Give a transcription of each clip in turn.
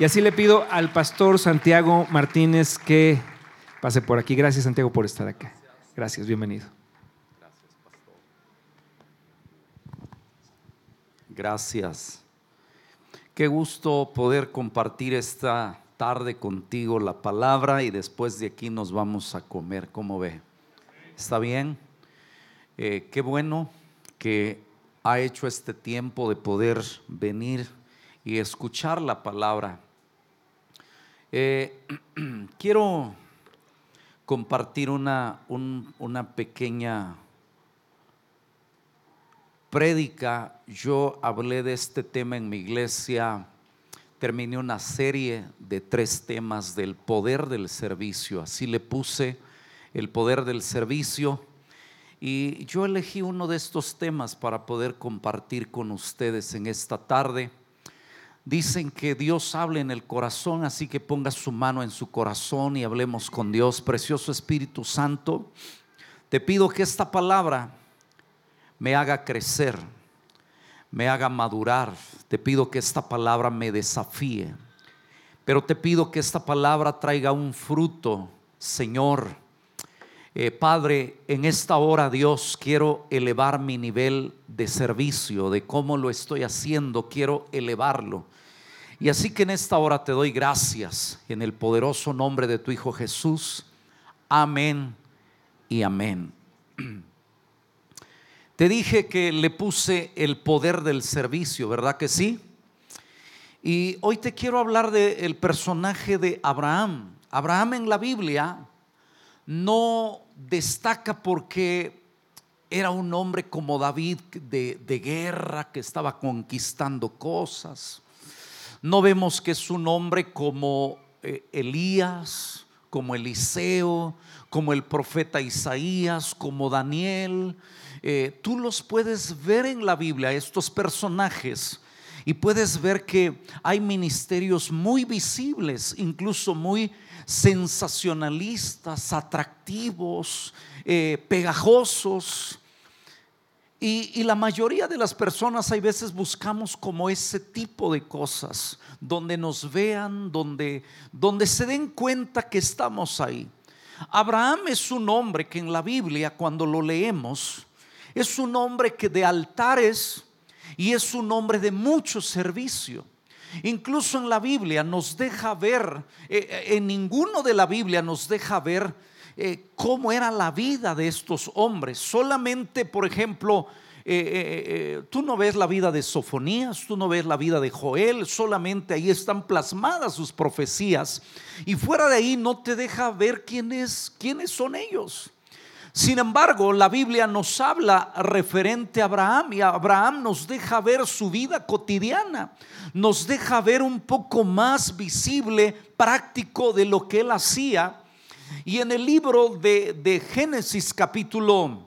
Y así le pido al pastor Santiago Martínez que pase por aquí. Gracias Santiago por estar acá. Gracias, bienvenido. Gracias. Qué gusto poder compartir esta tarde contigo la palabra y después de aquí nos vamos a comer. ¿Cómo ve? ¿Está bien? Eh, qué bueno que ha hecho este tiempo de poder venir y escuchar la palabra. Eh, quiero compartir una, una pequeña prédica. Yo hablé de este tema en mi iglesia. Terminé una serie de tres temas del poder del servicio. Así le puse el poder del servicio. Y yo elegí uno de estos temas para poder compartir con ustedes en esta tarde. Dicen que Dios hable en el corazón, así que ponga su mano en su corazón y hablemos con Dios. Precioso Espíritu Santo, te pido que esta palabra me haga crecer, me haga madurar. Te pido que esta palabra me desafíe. Pero te pido que esta palabra traiga un fruto, Señor eh, Padre, en esta hora, Dios, quiero elevar mi nivel de servicio, de cómo lo estoy haciendo, quiero elevarlo. Y así que en esta hora te doy gracias en el poderoso nombre de tu Hijo Jesús. Amén y amén. Te dije que le puse el poder del servicio, ¿verdad que sí? Y hoy te quiero hablar del personaje de Abraham. Abraham en la Biblia no destaca porque era un hombre como David de, guerra que estaba conquistando cosas. No vemos que es un hombre como eh, Elías, como Eliseo, como el profeta Isaías, como Daniel. Eh, tú los puedes ver en la Biblia, estos personajes, y puedes ver que hay ministerios muy visibles, incluso muy sensacionalistas, atractivos, eh, pegajosos. Y, la mayoría de las personas hay veces buscamos como ese tipo de cosas, donde nos vean, donde, donde se den cuenta que estamos ahí. Abraham es un hombre que en la Biblia, cuando lo leemos, es un hombre que de altares y es un hombre de mucho servicio. Incluso en la Biblia nos deja ver, eh, eh, en ninguno de la Biblia nos deja ver eh, cómo era la vida de estos hombres. Solamente, por ejemplo, tú no ves la vida de Sofonías, tú no ves la vida de Joel, solamente ahí están plasmadas sus profecías. Y fuera de ahí no te deja ver quiénes, quiénes son ellos. Sin embargo, la Biblia nos habla referente a Abraham y Abraham nos deja ver su vida cotidiana, nos deja ver un poco más visible, práctico de lo que él hacía. Y en el libro de, Génesis capítulo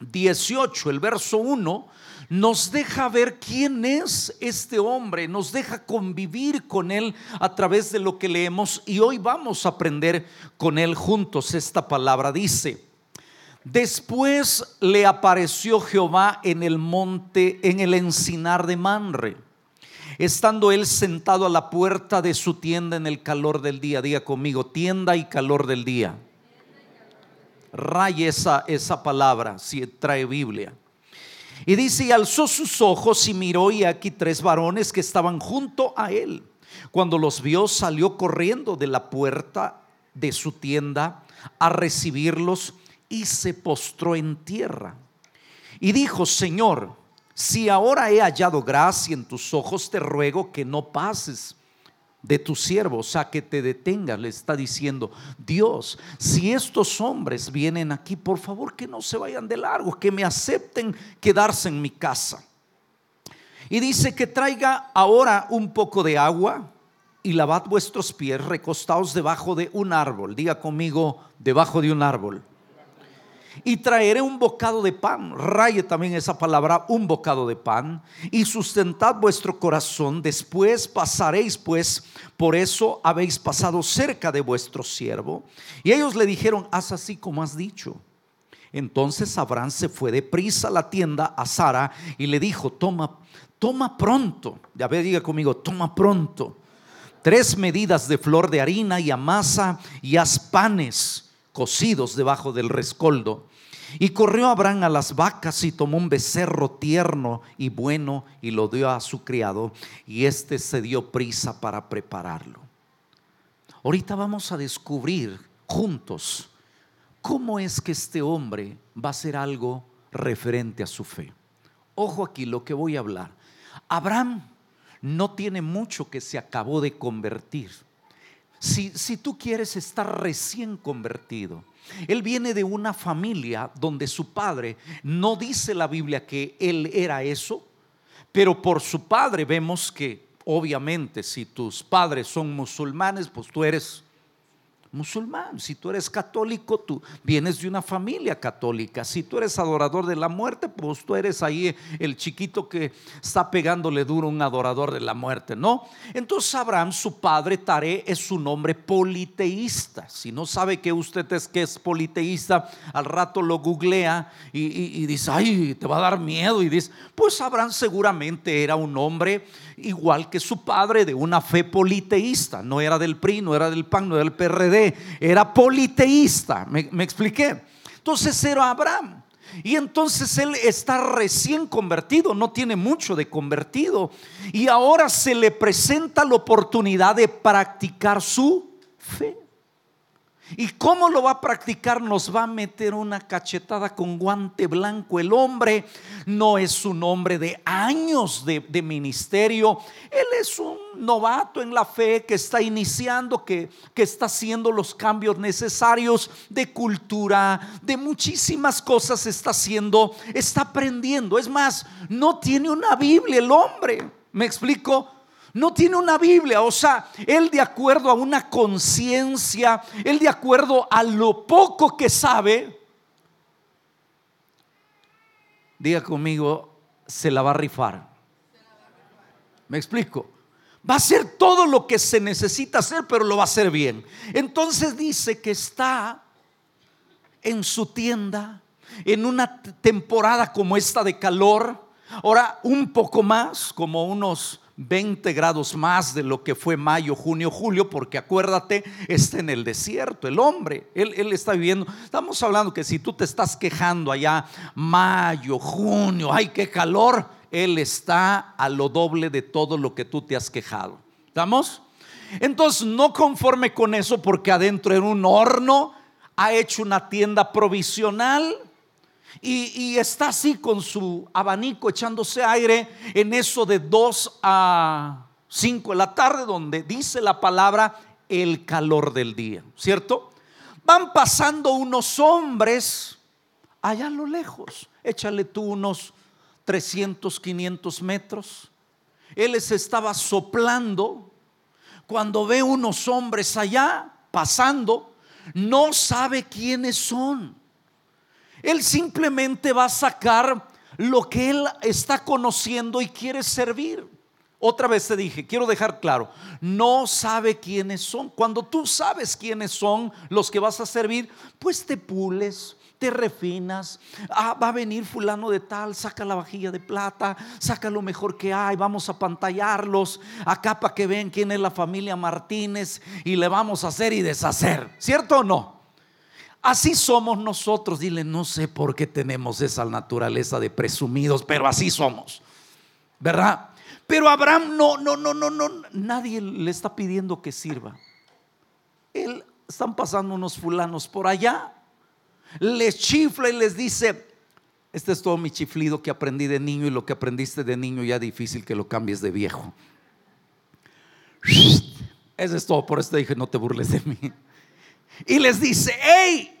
18, el verso 1, nos deja ver quién es este hombre, nos deja convivir con él a través de lo que leemos y hoy vamos a aprender con él juntos. Esta palabra dice, Después le apareció Jehová en el monte, en el encinar de Manre, estando él sentado a la puerta de su tienda en el calor del día. Diga conmigo, tienda y calor del día. Raye esa, esa palabra, si trae Biblia. Y dice, y alzó sus ojos y miró y aquí tres varones que estaban junto a él. Cuando los vio, salió corriendo de la puerta de su tienda a recibirlos y se postró en tierra. Y dijo, Señor, si ahora he hallado gracia en tus ojos, te ruego que no pases de tu siervo, o sea, que te detengas, le está diciendo, Dios, si estos hombres vienen aquí, por favor que no se vayan de largo, que me acepten quedarse en mi casa. Y dice que traiga ahora un poco de agua y lavad vuestros pies recostados debajo de un árbol. Diga conmigo, debajo de un árbol y traeré un bocado de pan. Raye también esa palabra, un bocado de pan, y sustentad vuestro corazón. Después pasaréis, pues, por eso habéis pasado cerca de vuestro siervo. Y ellos le dijeron, haz así como has dicho. Entonces Abraham se fue de prisa a la tienda a Sara y le dijo, toma, toma pronto. Ya ve, diga conmigo, toma pronto tres medidas de flor de harina y amasa y haz panes cocidos debajo del rescoldo. Y corrió Abraham a las vacas y tomó un becerro tierno y bueno y lo dio a su criado y éste se dio prisa para prepararlo. Ahorita vamos a descubrir juntos cómo es que este hombre va a hacer algo referente a su fe. Ojo aquí lo que voy a hablar. Abraham no tiene mucho que se acabó de convertir. Si, si tú quieres estar recién convertido, él viene de una familia donde su padre, no dice la Biblia que él era eso, pero por su padre vemos que obviamente si tus padres son musulmanes, pues tú eres musulmán. Si tú eres católico, tú vienes de una familia católica. Si tú eres adorador de la muerte, pues tú eres ahí el chiquito que está pegándole duro un adorador de la muerte, ¿no? Entonces Abraham, su padre, Tare, es un hombre politeísta. Si no sabe que usted es que es politeísta, al rato lo googlea y, y dice, ay, te va a dar miedo. Y dice, pues Abraham seguramente era un hombre igual que su padre de una fe politeísta. No era del PRI, no era del PAN, no era del PRD, era politeísta. ¿Me, me expliqué? Entonces era Abraham. Y entonces él está recién convertido, no tiene mucho de convertido. Y ahora se le presenta la oportunidad de practicar su fe. ¿Y cómo lo va a practicar? Nos va a meter una cachetada con guante blanco. El hombre no es un hombre de años de, ministerio. Él es un novato en la fe que está iniciando, que, que está haciendo los cambios necesarios de cultura, de muchísimas cosas está haciendo, está aprendiendo. Es más, no tiene una Biblia el hombre. ¿Me explico? No tiene una Biblia, o sea, él de acuerdo a una conciencia, él de acuerdo a lo poco que sabe, diga conmigo, se la va a rifar. ¿Me explico? Va a hacer todo lo que se necesita hacer, pero lo va a hacer bien. Entonces dice que está en su tienda en una temporada como esta de calor, ahora un poco más, como unos 20 grados más de lo que fue mayo, junio, julio, porque acuérdate, está en el desierto, el hombre, él, está viviendo. Estamos hablando que si tú te estás quejando allá, mayo, junio, ay, qué calor, él está a lo doble de todo lo que tú te has quejado. ¿Estamos? Entonces, no conforme con eso, porque adentro en un horno ha hecho una tienda provisional y, está así con su abanico echándose aire en eso de 2 a 5 de la tarde, donde dice la palabra el calor del día, ¿cierto? Van pasando unos hombres allá a lo lejos, échale tú unos 300, 500 metros. Él les estaba soplando cuando ve unos hombres allá pasando, no sabe quiénes son. Él simplemente va a sacar lo que él está conociendo y quiere servir. Otra vez te dije, quiero dejar claro, no sabe quiénes son. Cuando tú sabes quiénes son los que vas a servir, pues te pules, te refinas. Ah, va a venir fulano de tal, saca la vajilla de plata, saca lo mejor que hay, vamos a pantallarlos acá para que vean quién es la familia Martínez y le vamos a hacer y deshacer. ¿Cierto o no? Así somos nosotros. Dile, no sé por qué tenemos esa naturaleza de presumidos, pero así somos. ¿Verdad? Pero Abraham no, no, no, no, no. Nadie le está pidiendo que sirva. Él, están pasando unos fulanos por allá. Les chifla y les dice, este es todo mi chiflido que aprendí de niño y lo que aprendiste de niño ya difícil que lo cambies de viejo. Eso es todo, por eso dije, no te burles de mí y les dice, hey,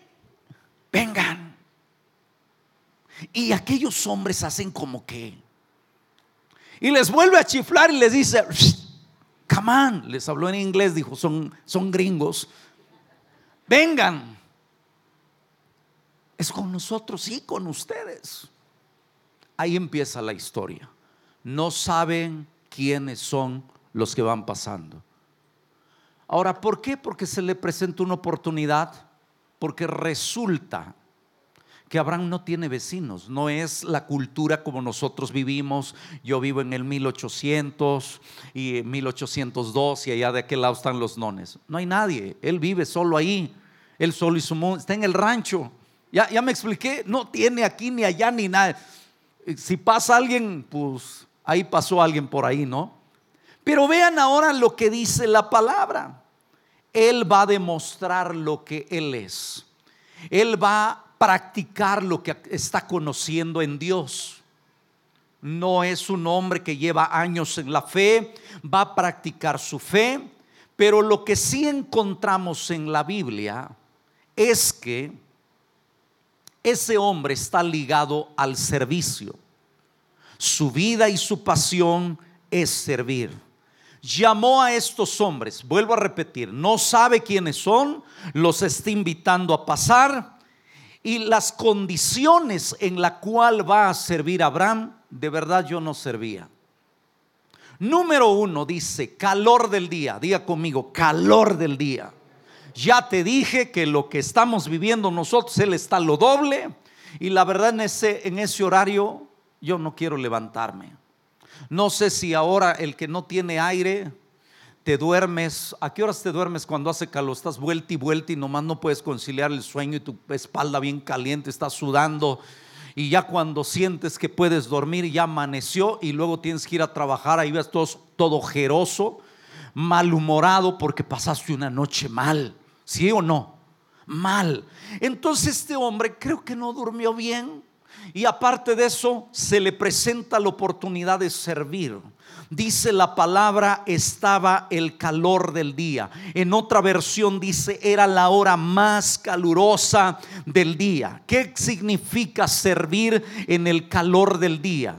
vengan. Y aquellos hombres hacen como que. Y les vuelve a chiflar y les dice, come on. Les habló en inglés, dijo, son, son gringos. Vengan. Es con nosotros y con ustedes. Ahí empieza la historia. No saben quiénes son los que van pasando. Ahora, ¿por qué? Porque se le presenta una oportunidad, porque resulta que Abraham no tiene vecinos, no es la cultura como nosotros vivimos. Yo vivo en el 1800 y 1802 y allá de aquel lado están los nones. No hay nadie, él vive solo ahí, él solo y su mundo, está en el rancho. Ya, ya me expliqué, no tiene aquí ni allá ni nada. Si pasa alguien, pues ahí pasó alguien por ahí, ¿no? Pero vean ahora lo que dice la palabra. Él va a demostrar lo que Él es. Él va a practicar lo que está conociendo en Dios. No es un hombre que lleva años en la fe, va a practicar su fe, pero lo que sí encontramos en la Biblia es que ese hombre está ligado al servicio. Su vida y su pasión es servir. Llamó a estos hombres, vuelvo a repetir, no sabe quiénes son, los está invitando a pasar y las condiciones en la cual va a servir Abraham, de verdad yo no servía. Número uno dice, calor del día, diga conmigo, calor del día. Ya te dije que lo que estamos viviendo nosotros, Él está lo doble. Y la verdad en ese, en ese horario yo no quiero levantarme. No sé si ahora el que no tiene aire, te duermes. ¿A qué horas te duermes cuando hace calor? Estás vuelta y vuelta y nomás no puedes conciliar el sueño y tu espalda bien caliente, estás sudando. Y ya cuando sientes que puedes dormir, ya amaneció y luego tienes que ir a trabajar, ahí ves todo, todo ojeroso, malhumorado porque pasaste una noche mal. ¿Sí o no? Mal. Entonces este hombre creo que no durmió bien. Y aparte de eso, se le presenta la oportunidad de servir. Dice la palabra, estaba el calor del día. En otra versión dice, era la hora más calurosa del día. ¿Qué significa servir en el calor del día?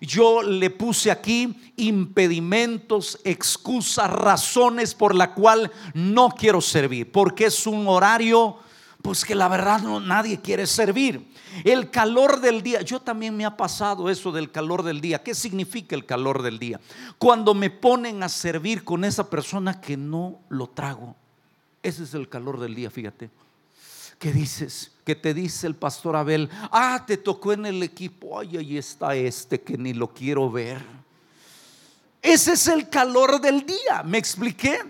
Yo le puse aquí impedimentos, excusas, razones por la cual no quiero servir, porque es un horario pues que la verdad no nadie quiere servir. El calor del día, yo también me ha pasado eso del calor del día. ¿Qué significa el calor del día? Cuando me ponen a servir con esa persona que no lo trago. Ese es el calor del día, fíjate. ¿Qué dices? Que te dice el pastor Abel, ah, te tocó en el equipo, ay, ahí está este que ni lo quiero ver. Ese es el calor del día, ¿me expliqué?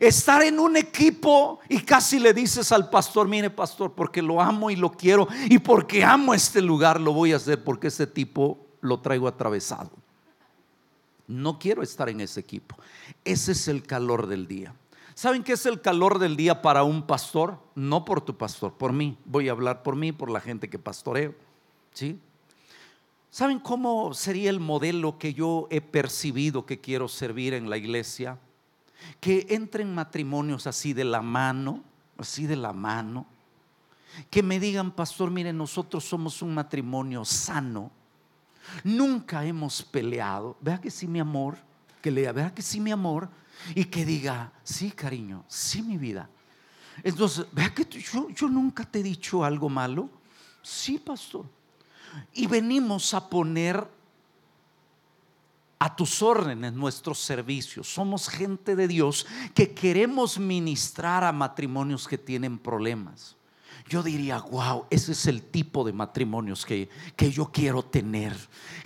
Estar en un equipo y casi le dices al pastor, mire pastor, porque lo amo y lo quiero y porque amo este lugar lo voy a hacer porque ese tipo lo traigo atravesado. No quiero estar en ese equipo. Ese es el calor del día. ¿Saben qué es el calor del día para un pastor? No por tu pastor, por mí. Voy a hablar por mí, por la gente que pastoreo. ¿Sí? ¿Saben cómo sería el modelo que yo he percibido que quiero servir en la iglesia? Que entren matrimonios así de la mano, así de la mano. Que me digan, pastor, miren, nosotros somos un matrimonio sano. Nunca hemos peleado. Vea que sí, mi amor. Que lea, vea que sí, mi amor y que diga, sí, cariño, sí, mi vida. Entonces, vea que yo, yo nunca te he dicho algo malo. Sí, pastor. Y venimos a poner a tus órdenes nuestros servicios. Somos gente de Dios que queremos ministrar a matrimonios que tienen problemas yo diría, wow, ese es el tipo de matrimonios que, que yo quiero tener.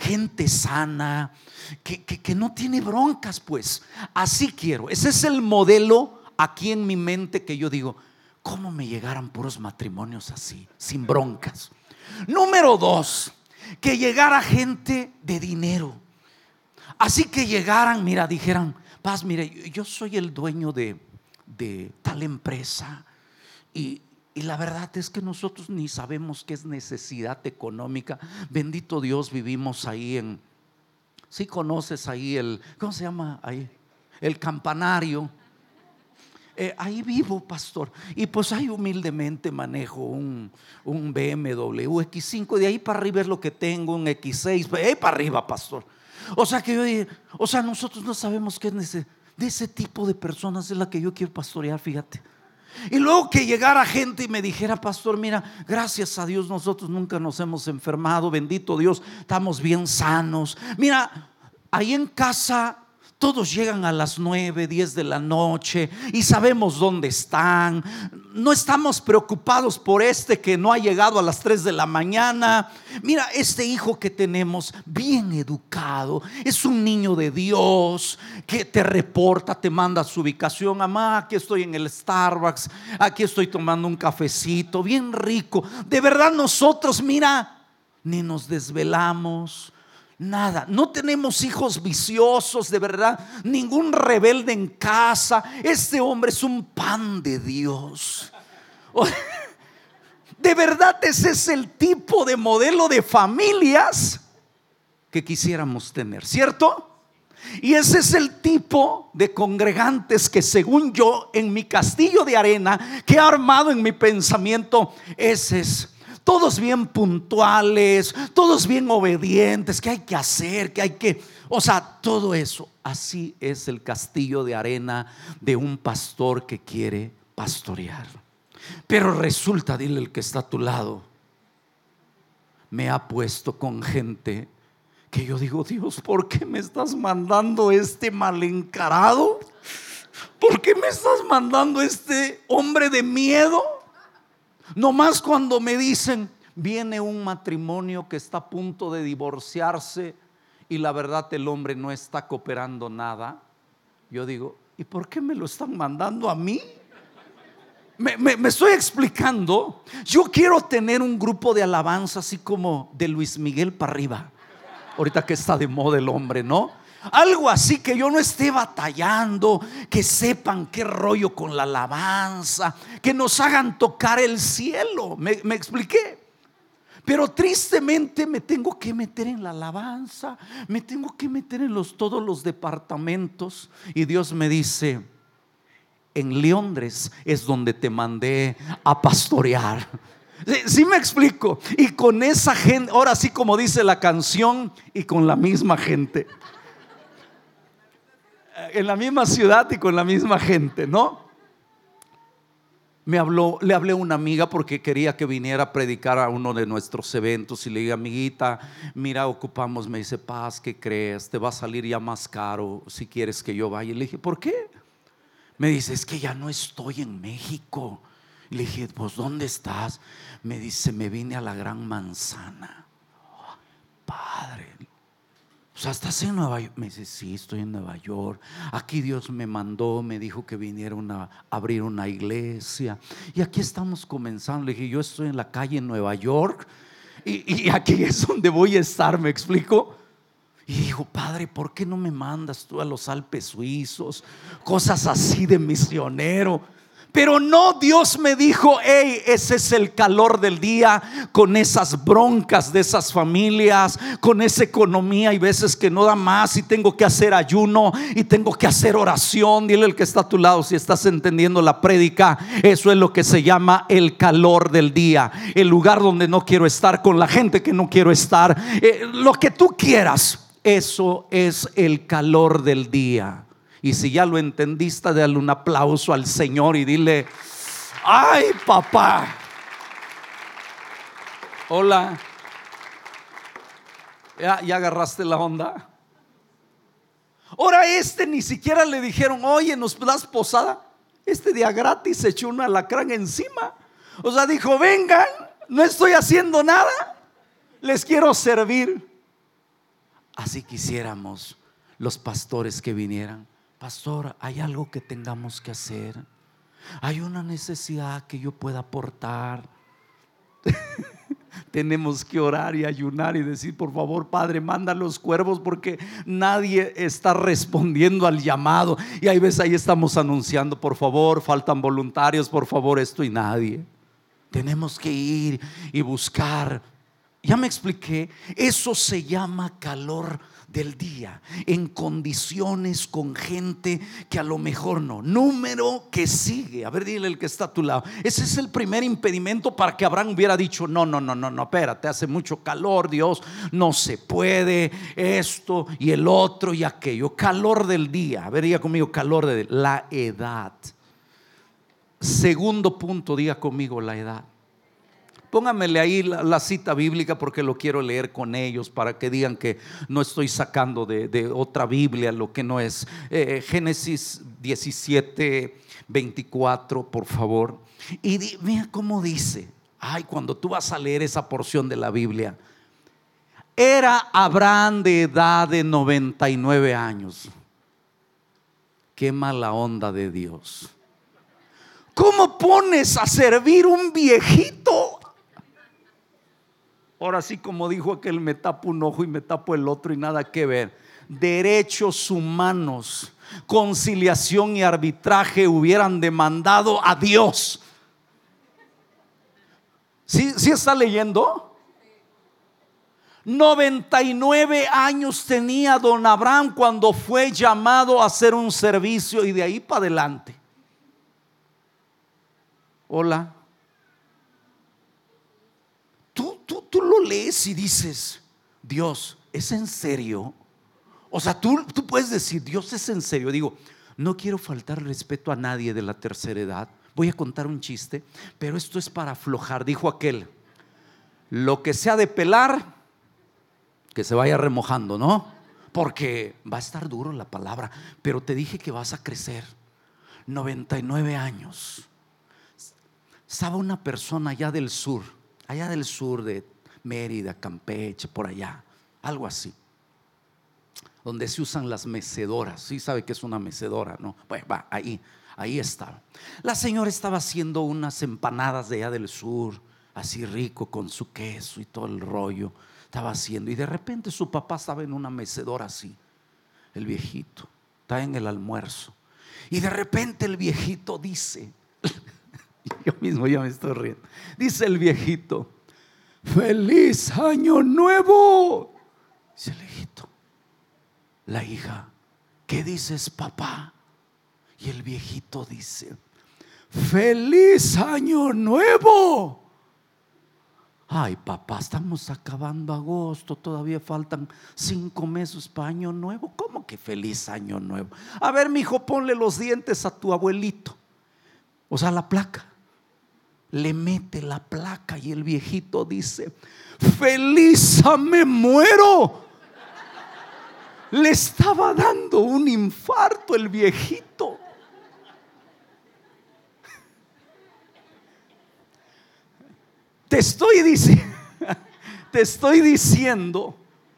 Gente sana, que, que, no tiene broncas, pues. Así quiero. Ese es el modelo aquí en mi mente que yo digo, ¿cómo me llegaran puros matrimonios así, sin broncas? Número dos, que llegara gente de dinero. Así que llegaran, mira, dijeran, Paz, mire, yo soy el dueño de, de tal empresa y, y la verdad es que nosotros ni sabemos qué es necesidad económica. Bendito Dios, vivimos ahí en... Si conoces ahí el... ¿Cómo se llama ahí? El campanario. Eh, ahí vivo, pastor. Y pues ahí humildemente manejo un, un BMW X5. De ahí para arriba es lo que tengo, un X6. De ahí para arriba, pastor. O sea que yo o sea, nosotros no sabemos qué es necesidad. De ese tipo de personas es la que yo quiero pastorear, fíjate. Y luego que llegara gente y me dijera, pastor, mira, gracias a Dios nosotros nunca nos hemos enfermado, bendito Dios, estamos bien sanos. Mira, ahí en casa todos llegan a las 9, 10 de la noche y sabemos dónde están. no estamos preocupados por este que no ha llegado a las 3 de la mañana. Mira, este hijo que tenemos, bien educado, es un niño de Dios que te reporta, te manda su ubicación. Mamá, aquí estoy en el Starbucks, aquí estoy tomando un cafecito, bien rico. De verdad nosotros, mira, ni nos desvelamos Nada, no tenemos hijos viciosos, de verdad, ningún rebelde en casa. Este hombre es un pan de Dios. De verdad ese es el tipo de modelo de familias que quisiéramos tener, ¿cierto? Y ese es el tipo de congregantes que según yo en mi castillo de arena que he armado en mi pensamiento, ese es todos bien puntuales, todos bien obedientes, que hay que hacer, que hay que, o sea, todo eso. Así es el castillo de arena de un pastor que quiere pastorear. Pero resulta, dile el que está a tu lado, me ha puesto con gente que yo digo, Dios, ¿por qué me estás mandando este mal encarado? ¿Por qué me estás mandando este hombre de miedo? No más cuando me dicen, viene un matrimonio que está a punto de divorciarse y la verdad el hombre no está cooperando nada, yo digo, ¿y por qué me lo están mandando a mí? Me, me, estoy explicando. Yo quiero tener un grupo de alabanza así como de Luis Miguel para arriba. Ahorita que está de moda el hombre, ¿no? Algo así que yo no esté batallando, que sepan qué rollo con la alabanza, que nos hagan tocar el cielo. ¿Me, expliqué? Pero tristemente me tengo que meter en la alabanza, me tengo que meter en los, todos los departamentos. Y Dios me dice, en Londres es donde te mandé a pastorear. Sí, me explico. Y con esa gente, ahora sí como dice la canción, y con la misma gente en la misma ciudad y con la misma gente, ¿no? Me habló, le hablé a una amiga porque quería que viniera a predicar a uno de nuestros eventos y le dije, amiguita, mira, ocupamos, me dice, paz, ¿qué crees? Te va a salir ya más caro si quieres que yo vaya. Y le dije, ¿por qué? Me dice, es que ya no estoy en México. le dije, pues ¿dónde estás? Me dice, me vine a la Gran Manzana. padre, o sea, ¿estás en Nueva York? Me dice, sí, estoy en Nueva York. Aquí Dios me mandó, me dijo que viniera a abrir una iglesia. Y aquí estamos comenzando. Le dije, yo estoy en la calle en Nueva York y, y aquí es donde voy a estar, ¿me explico? Y dijo, Padre, ¿por qué no me mandas tú a los Alpes suizos? Cosas así de misionero. Pero no, Dios me dijo, hey, ese es el calor del día con esas broncas de esas familias, con esa economía y veces que no da más y tengo que hacer ayuno y tengo que hacer oración. Dile el que está a tu lado si estás entendiendo la prédica, eso es lo que se llama el calor del día, el lugar donde no quiero estar con la gente que no quiero estar, eh, lo que tú quieras. Eso es el calor del día. Y si ya lo entendiste, dale un aplauso al Señor y dile, ay papá. Hola. ¿Ya, ya agarraste la onda? Ahora este ni siquiera le dijeron, oye, nos das posada. Este día gratis se echó un alacrán encima. O sea, dijo, vengan, no estoy haciendo nada. Les quiero servir. Así quisiéramos los pastores que vinieran pastor, hay algo que tengamos que hacer. Hay una necesidad que yo pueda aportar. Tenemos que orar y ayunar y decir, por favor, Padre, manda los cuervos porque nadie está respondiendo al llamado. Y hay veces ahí estamos anunciando, por favor, faltan voluntarios, por favor, esto y nadie. Tenemos que ir y buscar. Ya me expliqué, eso se llama calor del día, en condiciones con gente que a lo mejor no. Número que sigue. A ver, dile el que está a tu lado. Ese es el primer impedimento para que Abraham hubiera dicho, no, no, no, no, no, espérate, hace mucho calor, Dios, no se puede esto y el otro y aquello. Calor del día. A ver, diga conmigo, calor de la edad. Segundo punto, diga conmigo la edad. Póngamele ahí la, cita bíblica porque lo quiero leer con ellos para que digan que no estoy sacando de, otra Biblia lo que no es. Eh, Génesis 17, 24, por favor. Y mira cómo dice. Ay, cuando tú vas a leer esa porción de la Biblia. Era Abraham de edad de 99 años. Qué mala onda de Dios. ¿Cómo pones a servir un viejito Ahora sí, como dijo aquel, me tapo un ojo y me tapo el otro y nada que ver. Derechos humanos, conciliación y arbitraje hubieran demandado a Dios. ¿Sí, ¿Sí está leyendo? 99 años tenía don Abraham cuando fue llamado a hacer un servicio y de ahí para adelante. Hola. Tú, lo lees y dices, Dios, ¿es en serio? O sea, tú, tú puedes decir, Dios es en serio. Digo, no quiero faltar respeto a nadie de la tercera edad. Voy a contar un chiste, pero esto es para aflojar. Dijo aquel, lo que sea de pelar, que se vaya remojando, ¿no? Porque va a estar duro la palabra, pero te dije que vas a crecer. 99 años. Estaba una persona allá del sur allá del sur de Mérida, Campeche, por allá, algo así, donde se usan las mecedoras. Sí sabe que es una mecedora, ¿no? Pues va, ahí, ahí estaba. La señora estaba haciendo unas empanadas de allá del sur, así rico, con su queso y todo el rollo. Estaba haciendo, y de repente su papá estaba en una mecedora así, el viejito, está en el almuerzo. Y de repente el viejito dice, Yo mismo ya me estoy riendo. Dice el viejito, feliz año nuevo. Dice el viejito, la hija, ¿qué dices papá? Y el viejito dice, feliz año nuevo. Ay, papá, estamos acabando agosto, todavía faltan cinco meses para año nuevo. ¿Cómo que feliz año nuevo? A ver, mi hijo, ponle los dientes a tu abuelito. O sea, la placa le mete la placa y el viejito dice, feliz me muero. Le estaba dando un infarto el viejito. Te estoy diciendo, te estoy diciendo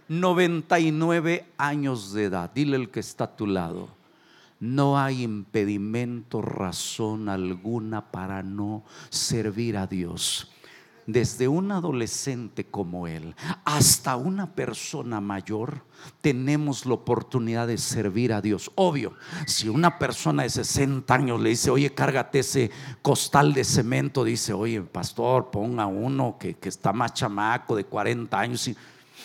99 años de edad. Dile el que está a tu lado no hay impedimento, razón alguna para no servir a Dios. Desde un adolescente como él hasta una persona mayor, tenemos la oportunidad de servir a Dios. Obvio, si una persona de 60 años le dice, oye, cárgate ese costal de cemento, dice, oye, pastor, ponga uno que, que está más chamaco de 40 años. Y,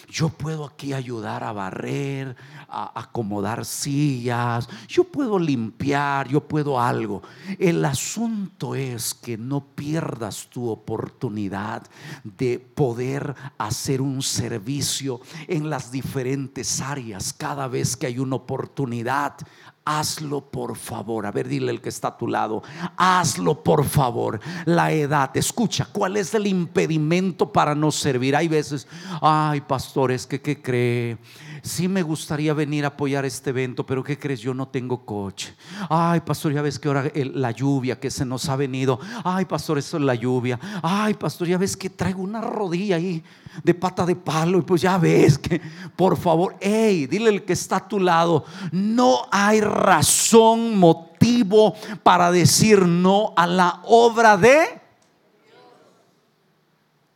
yo puedo aquí ayudar a barrer, a acomodar sillas, yo puedo limpiar, yo puedo algo. El asunto es que no pierdas tu oportunidad de poder hacer un servicio en las diferentes áreas cada vez que hay una oportunidad hazlo por favor. A ver, dile el que está a tu lado, hazlo por favor. La edad, escucha, ¿cuál es el impedimento para no servir? Hay veces, ay, pastores, que qué cree? Sí me gustaría venir a apoyar este evento, pero ¿qué crees? Yo no tengo coche. Ay, pastor, ya ves que ahora la lluvia que se nos ha venido. Ay, pastor, eso es la lluvia. Ay, pastor, ya ves que traigo una rodilla ahí de pata de palo. Y pues ya ves que, por favor, hey, dile el que está a tu lado, no hay razón, motivo para decir no a la obra de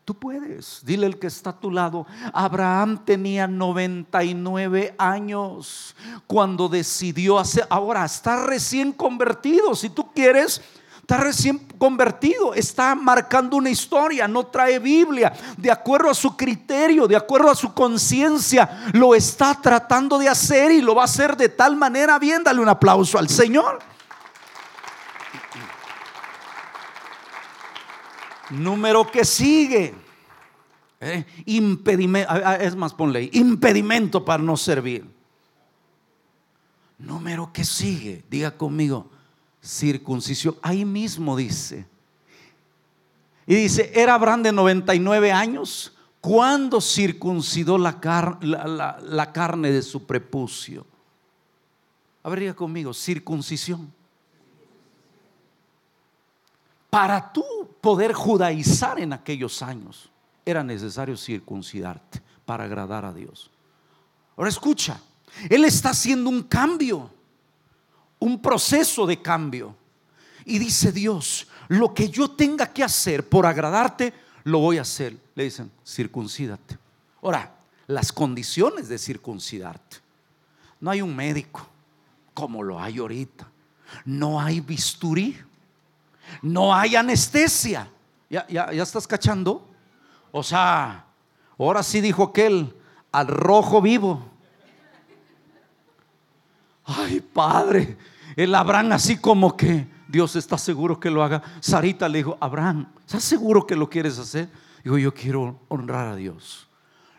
Tú puedes. Dile el que está a tu lado. Abraham tenía 99 años cuando decidió hacer. Ahora está recién convertido. Si tú quieres, está recién convertido. Está marcando una historia. No trae Biblia. De acuerdo a su criterio, de acuerdo a su conciencia, lo está tratando de hacer y lo va a hacer de tal manera. Bien, dale un aplauso al Señor. Número que sigue. ¿Eh? Impedimento, es más, ponle impedimento para no servir. Número que sigue, diga conmigo, circuncisión. Ahí mismo dice, Y dice, era Abraham de 99 años cuando circuncidó la, la, carne de su prepucio. A ver, diga conmigo, circuncisión. Para tú poder judaizar en aquellos años, era necesario circuncidarte para agradar a Dios. Ahora escucha, Él está haciendo un cambio, un proceso de cambio. Y dice Dios, lo que yo tenga que hacer por agradarte, lo voy a hacer. Le dicen, circuncídate. Ahora, las condiciones de circuncidarte. No hay un médico como lo hay ahorita. No hay bisturí. No hay anestesia. ¿Ya, ya, ya estás cachando? O sea, ahora sí dijo aquel, al rojo vivo. Ay, padre, el Abraham así como que Dios está seguro que lo haga. Sarita le dijo, Abraham, ¿estás seguro que lo quieres hacer? Digo, yo quiero honrar a Dios.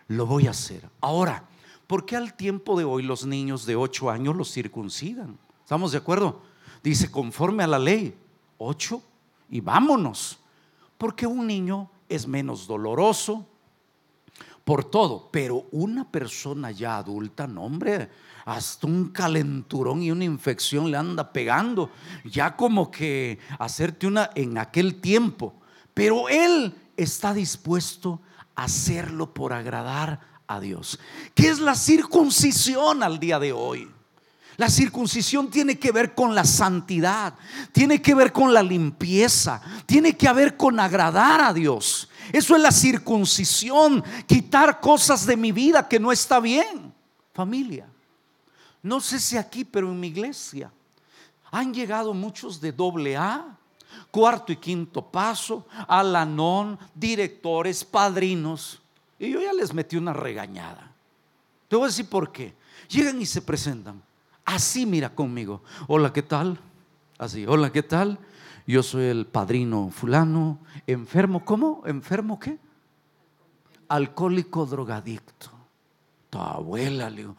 Lo voy a hacer. Ahora, ¿por qué al tiempo de hoy los niños de 8 años los circuncidan? ¿Estamos de acuerdo? Dice, conforme a la ley, 8 y vámonos. Porque un niño es menos doloroso por todo, pero una persona ya adulta, no hombre, hasta un calenturón y una infección le anda pegando, ya como que hacerte una en aquel tiempo, pero él está dispuesto a hacerlo por agradar a Dios. ¿Qué es la circuncisión al día de hoy? La circuncisión tiene que ver con la santidad, tiene que ver con la limpieza, tiene que ver con agradar a Dios. Eso es la circuncisión, quitar cosas de mi vida que no está bien. Familia, no sé si aquí, pero en mi iglesia han llegado muchos de doble A, cuarto y quinto paso, alanón, directores, padrinos. Y yo ya les metí una regañada. Te voy a decir por qué. Llegan y se presentan. Así mira conmigo. Hola, ¿qué tal? Así, hola, ¿qué tal? Yo soy el padrino fulano, enfermo. ¿Cómo? ¿Enfermo qué? Alcohólico drogadicto. Tu abuela, le digo.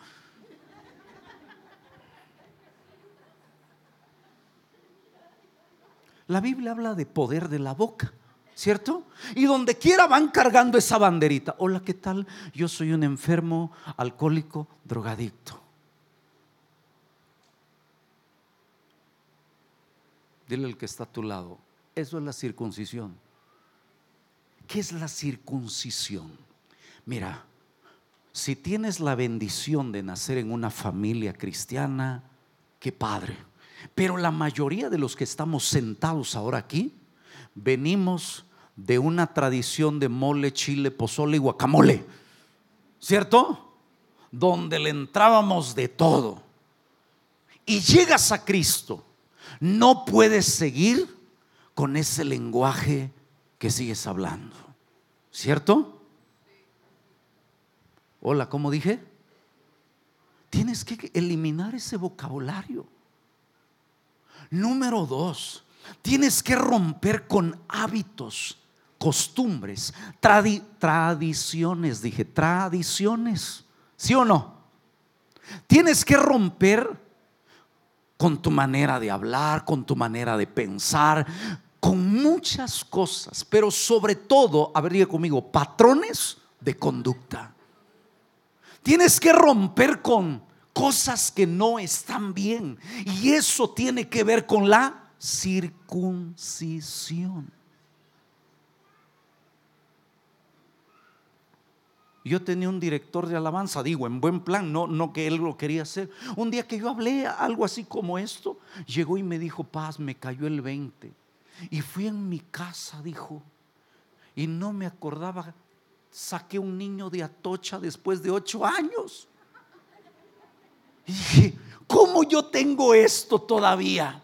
La Biblia habla de poder de la boca, ¿cierto? Y donde quiera van cargando esa banderita. Hola, ¿qué tal? Yo soy un enfermo, alcohólico, drogadicto. Dile al que está a tu lado, eso es la circuncisión. ¿Qué es la circuncisión? Mira, si tienes la bendición de nacer en una familia cristiana, qué padre. Pero la mayoría de los que estamos sentados ahora aquí, venimos de una tradición de mole, chile, pozole y guacamole. ¿Cierto? Donde le entrábamos de todo. Y llegas a Cristo no puedes seguir con ese lenguaje que sigues hablando. ¿Cierto? Hola, ¿cómo dije? Tienes que eliminar ese vocabulario. Número dos, tienes que romper con hábitos, costumbres, tradiciones, dije, tradiciones. ¿Sí o no? Tienes que romper con tu manera de hablar, con tu manera de pensar, con muchas cosas, pero sobre todo, a ver, diga conmigo, patrones de conducta. Tienes que romper con cosas que no están bien y eso tiene que ver con la circuncisión. Yo tenía un director de alabanza, digo, en buen plan, no, no que él lo quería hacer. Un día que yo hablé algo así como esto, llegó y me dijo, paz, me cayó el 20. Y fui en mi casa, dijo, y no me acordaba, saqué un niño de Atocha después de ocho años. Dije, ¿cómo yo tengo esto todavía?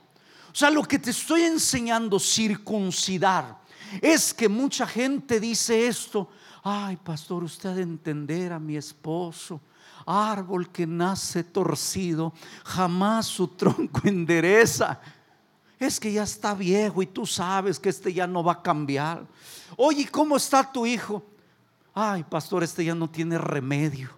O sea, lo que te estoy enseñando, circuncidar, es que mucha gente dice esto, ay pastor, usted entender a mi esposo. Árbol que nace torcido, jamás su tronco endereza. Es que ya está viejo y tú sabes que este ya no va a cambiar. Oye, ¿cómo está tu hijo? Ay, pastor, este ya no tiene remedio.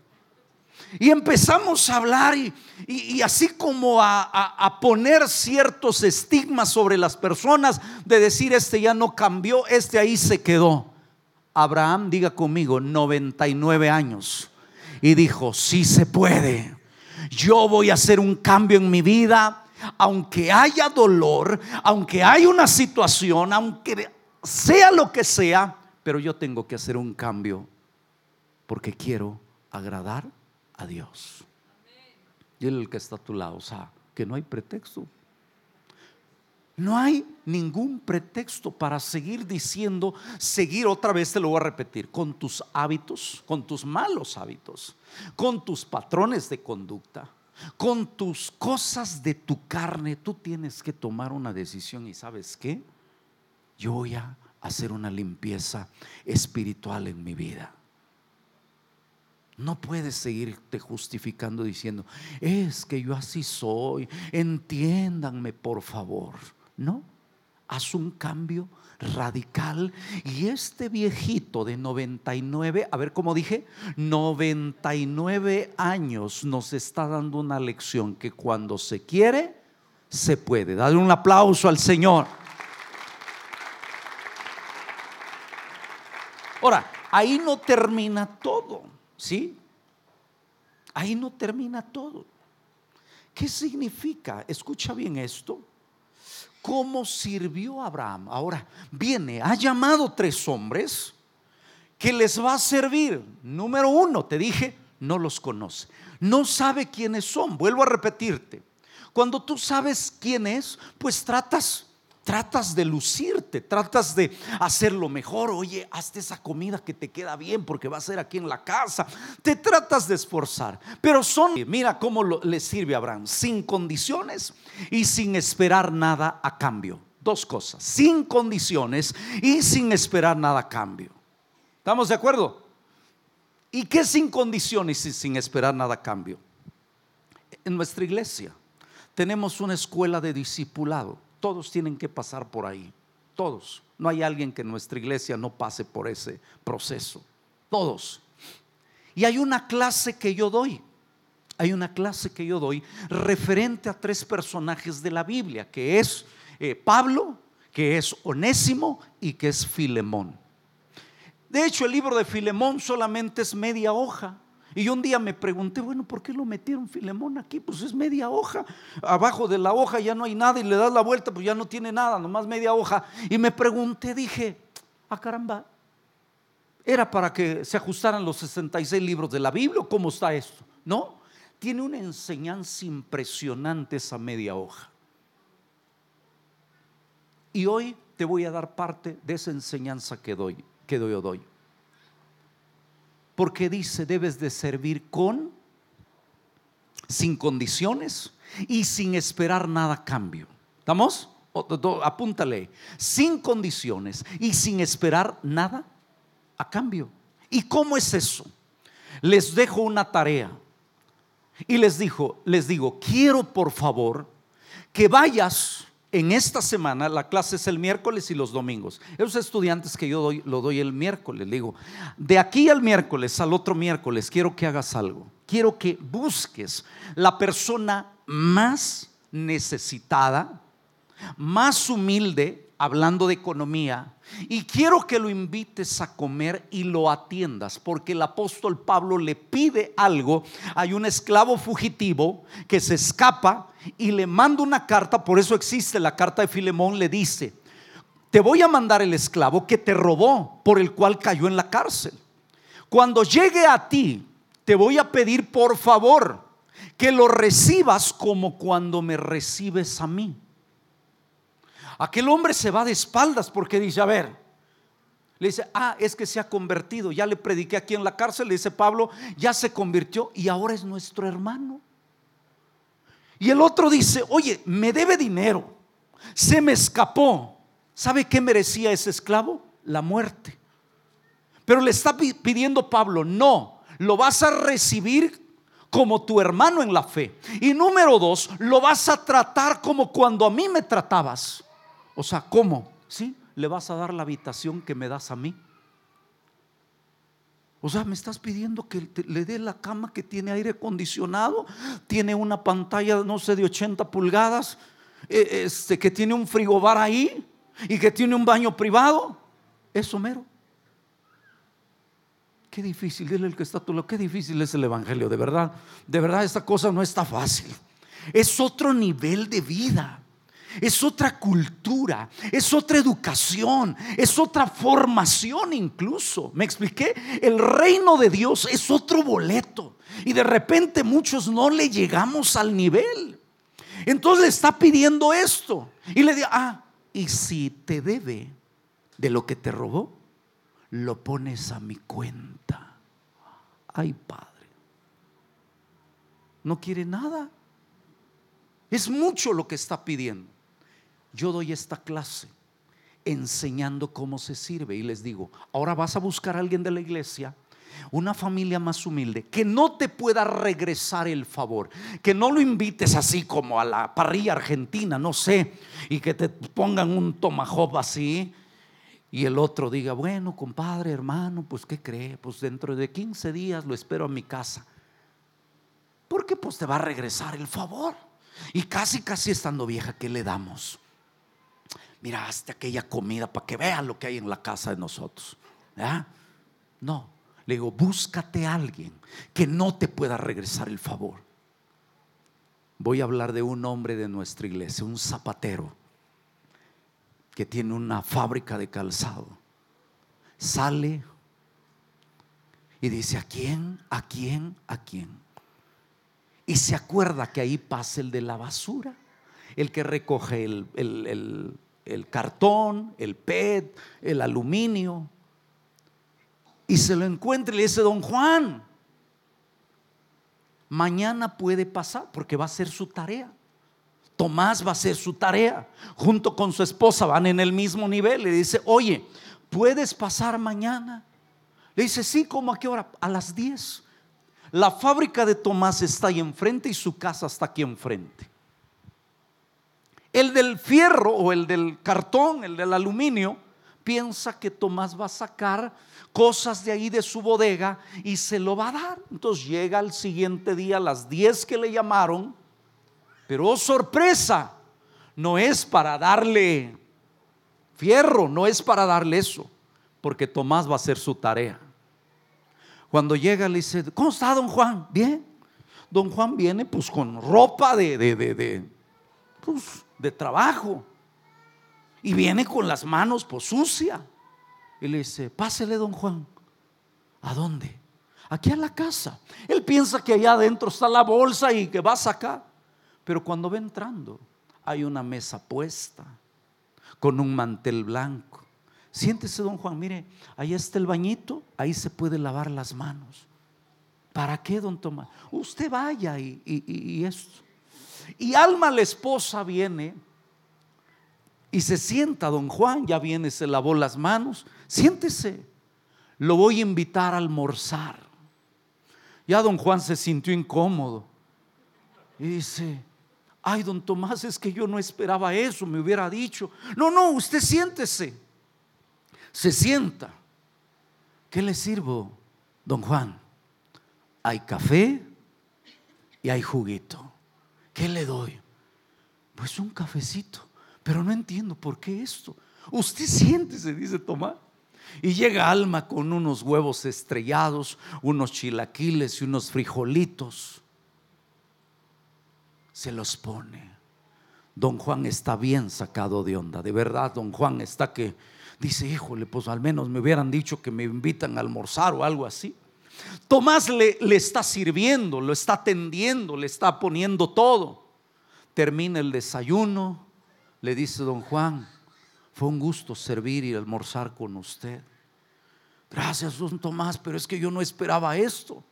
Y empezamos a hablar y, así como a, a, poner ciertos estigmas sobre las personas de decir, este ya no cambió, este ahí se quedó. Abraham, diga conmigo, 99 años. Y dijo, sí se puede. Yo voy a hacer un cambio en mi vida, aunque haya dolor, aunque haya una situación, aunque sea lo que sea, pero yo tengo que hacer un cambio porque quiero agradar a Dios. Y el que está a tu lado, o sea, que no hay pretexto. No hay ningún pretexto para seguir diciendo, seguir otra vez, te lo voy a repetir, con tus hábitos, con tus malos hábitos, con tus patrones de conducta, con tus cosas de tu carne. Tú tienes que tomar una decisión y sabes qué? Yo voy a hacer una limpieza espiritual en mi vida. No puedes seguirte justificando diciendo, es que yo así soy, entiéndanme por favor. No, haz un cambio radical. Y este viejito de 99, a ver cómo dije, 99 años nos está dando una lección que cuando se quiere, se puede. Dale un aplauso al Señor. Ahora, ahí no termina todo. ¿Sí? Ahí no termina todo. ¿Qué significa? Escucha bien esto. ¿Cómo sirvió Abraham? Ahora, viene, ha llamado tres hombres que les va a servir. Número uno, te dije, no los conoce. No sabe quiénes son. Vuelvo a repetirte. Cuando tú sabes quién es, pues tratas tratas de lucirte, tratas de hacerlo mejor. Oye, hazte esa comida que te queda bien porque va a ser aquí en la casa. Te tratas de esforzar. Pero son, mira cómo le sirve a Abraham, sin condiciones y sin esperar nada a cambio. Dos cosas, sin condiciones y sin esperar nada a cambio. ¿Estamos de acuerdo? ¿Y qué sin condiciones y sin esperar nada a cambio? En nuestra iglesia tenemos una escuela de discipulado todos tienen que pasar por ahí. Todos. No hay alguien que en nuestra iglesia no pase por ese proceso. Todos. Y hay una clase que yo doy. Hay una clase que yo doy referente a tres personajes de la Biblia, que es eh, Pablo, que es Onésimo y que es Filemón. De hecho, el libro de Filemón solamente es media hoja. Y un día me pregunté, bueno, ¿por qué lo metieron Filemón aquí? Pues es media hoja. Abajo de la hoja ya no hay nada y le das la vuelta, pues ya no tiene nada, nomás media hoja. Y me pregunté, dije, ah caramba, ¿era para que se ajustaran los 66 libros de la Biblia o cómo está esto? No, tiene una enseñanza impresionante esa media hoja. Y hoy te voy a dar parte de esa enseñanza que doy, que doy o doy porque dice, debes de servir con, sin condiciones y sin esperar nada a cambio. ¿Estamos? Apúntale, sin condiciones y sin esperar nada a cambio. ¿Y cómo es eso? Les dejo una tarea y les dijo, les digo, quiero por favor que vayas en esta semana la clase es el miércoles y los domingos. Esos estudiantes que yo doy, lo doy el miércoles, le digo, de aquí al miércoles, al otro miércoles, quiero que hagas algo. Quiero que busques la persona más necesitada, más humilde, hablando de economía, y quiero que lo invites a comer y lo atiendas, porque el apóstol Pablo le pide algo. Hay un esclavo fugitivo que se escapa y le manda una carta, por eso existe la carta de Filemón, le dice, te voy a mandar el esclavo que te robó, por el cual cayó en la cárcel. Cuando llegue a ti, te voy a pedir por favor que lo recibas como cuando me recibes a mí. Aquel hombre se va de espaldas porque dice, a ver, le dice, ah, es que se ha convertido, ya le prediqué aquí en la cárcel, le dice Pablo, ya se convirtió y ahora es nuestro hermano. Y el otro dice, oye, me debe dinero, se me escapó. ¿Sabe qué merecía ese esclavo? La muerte. Pero le está pidiendo Pablo, no, lo vas a recibir como tu hermano en la fe. Y número dos, lo vas a tratar como cuando a mí me tratabas. O sea, ¿cómo? ¿Sí? ¿Le vas a dar la habitación que me das a mí? O sea, me estás pidiendo que le dé la cama que tiene aire acondicionado, tiene una pantalla, no sé, de 80 pulgadas, eh, este, que tiene un frigobar ahí y que tiene un baño privado. Eso mero. Qué difícil, dile el que está a tu lado, qué difícil es el Evangelio, de verdad. De verdad, esta cosa no está fácil. Es otro nivel de vida. Es otra cultura, es otra educación, es otra formación incluso. ¿Me expliqué? El reino de Dios es otro boleto. Y de repente muchos no le llegamos al nivel. Entonces le está pidiendo esto. Y le dice, ah, y si te debe de lo que te robó, lo pones a mi cuenta. Ay, Padre. No quiere nada. Es mucho lo que está pidiendo. Yo doy esta clase enseñando cómo se sirve y les digo, ahora vas a buscar a alguien de la iglesia una familia más humilde, que no te pueda regresar el favor, que no lo invites así como a la parrilla argentina, no sé, y que te pongan un tomahawk así. Y el otro diga, bueno, compadre, hermano, pues ¿qué cree? Pues dentro de 15 días lo espero a mi casa. Porque pues te va a regresar el favor. Y casi, casi estando vieja, ¿qué le damos? Mira, hasta aquella comida para que vean lo que hay en la casa de nosotros. No, le digo, búscate a alguien que no te pueda regresar el favor. Voy a hablar de un hombre de nuestra iglesia, un zapatero, que tiene una fábrica de calzado. Sale y dice, ¿a quién? ¿A quién? ¿A quién? Y se acuerda que ahí pasa el de la basura, el que recoge el, el cartón, el PET, el aluminio y se lo encuentra y le dice, don Juan, mañana puede pasar porque va a ser su tarea. Tomás va a hacer su tarea. Junto con su esposa van en el mismo nivel. Le dice, oye, ¿puedes pasar mañana? Le dice, sí, ¿cómo a qué hora? A las 10. La fábrica de Tomás está ahí enfrente y su casa está aquí enfrente. El del fierro o el del cartón, el del aluminio, piensa que Tomás va a sacar cosas de ahí de su bodega y se lo va a dar. Entonces llega al siguiente día las 10 que le llamaron, pero oh sorpresa, no es para darle fierro, no es para darle eso, porque Tomás va a hacer su tarea. Cuando llega le dice, ¿cómo está don Juan? Bien. Don Juan viene pues con ropa de, de, de, de, pues, de trabajo y viene con las manos pues sucia. Y le dice, pásele, don Juan. ¿A dónde? Aquí a la casa. Él piensa que allá adentro está la bolsa y que va a sacar. Pero cuando va entrando, hay una mesa puesta con un mantel blanco. Siéntese, don Juan, mire, ahí está el bañito, ahí se puede lavar las manos. ¿Para qué, don Tomás? Usted vaya y, y esto. Y Alma, la esposa, viene y se sienta, don Juan, ya viene, se lavó las manos, siéntese, lo voy a invitar a almorzar. Ya don Juan se sintió incómodo y dice, ay, don Tomás, es que yo no esperaba eso, me hubiera dicho. No, no, usted siéntese. Se sienta. ¿Qué le sirvo, don Juan? Hay café y hay juguito. ¿Qué le doy? Pues un cafecito. Pero no entiendo por qué esto. Usted siéntese, dice Tomás. Y llega Alma con unos huevos estrellados, unos chilaquiles y unos frijolitos. Se los pone. Don Juan está bien sacado de onda. De verdad, don Juan está que dice, híjole, pues al menos me hubieran dicho que me invitan a almorzar o algo así. Tomás le, le está sirviendo, lo está atendiendo, le está poniendo todo. Termina el desayuno, le dice don Juan, fue un gusto servir y almorzar con usted. Gracias, don Tomás, pero es que yo no esperaba esto.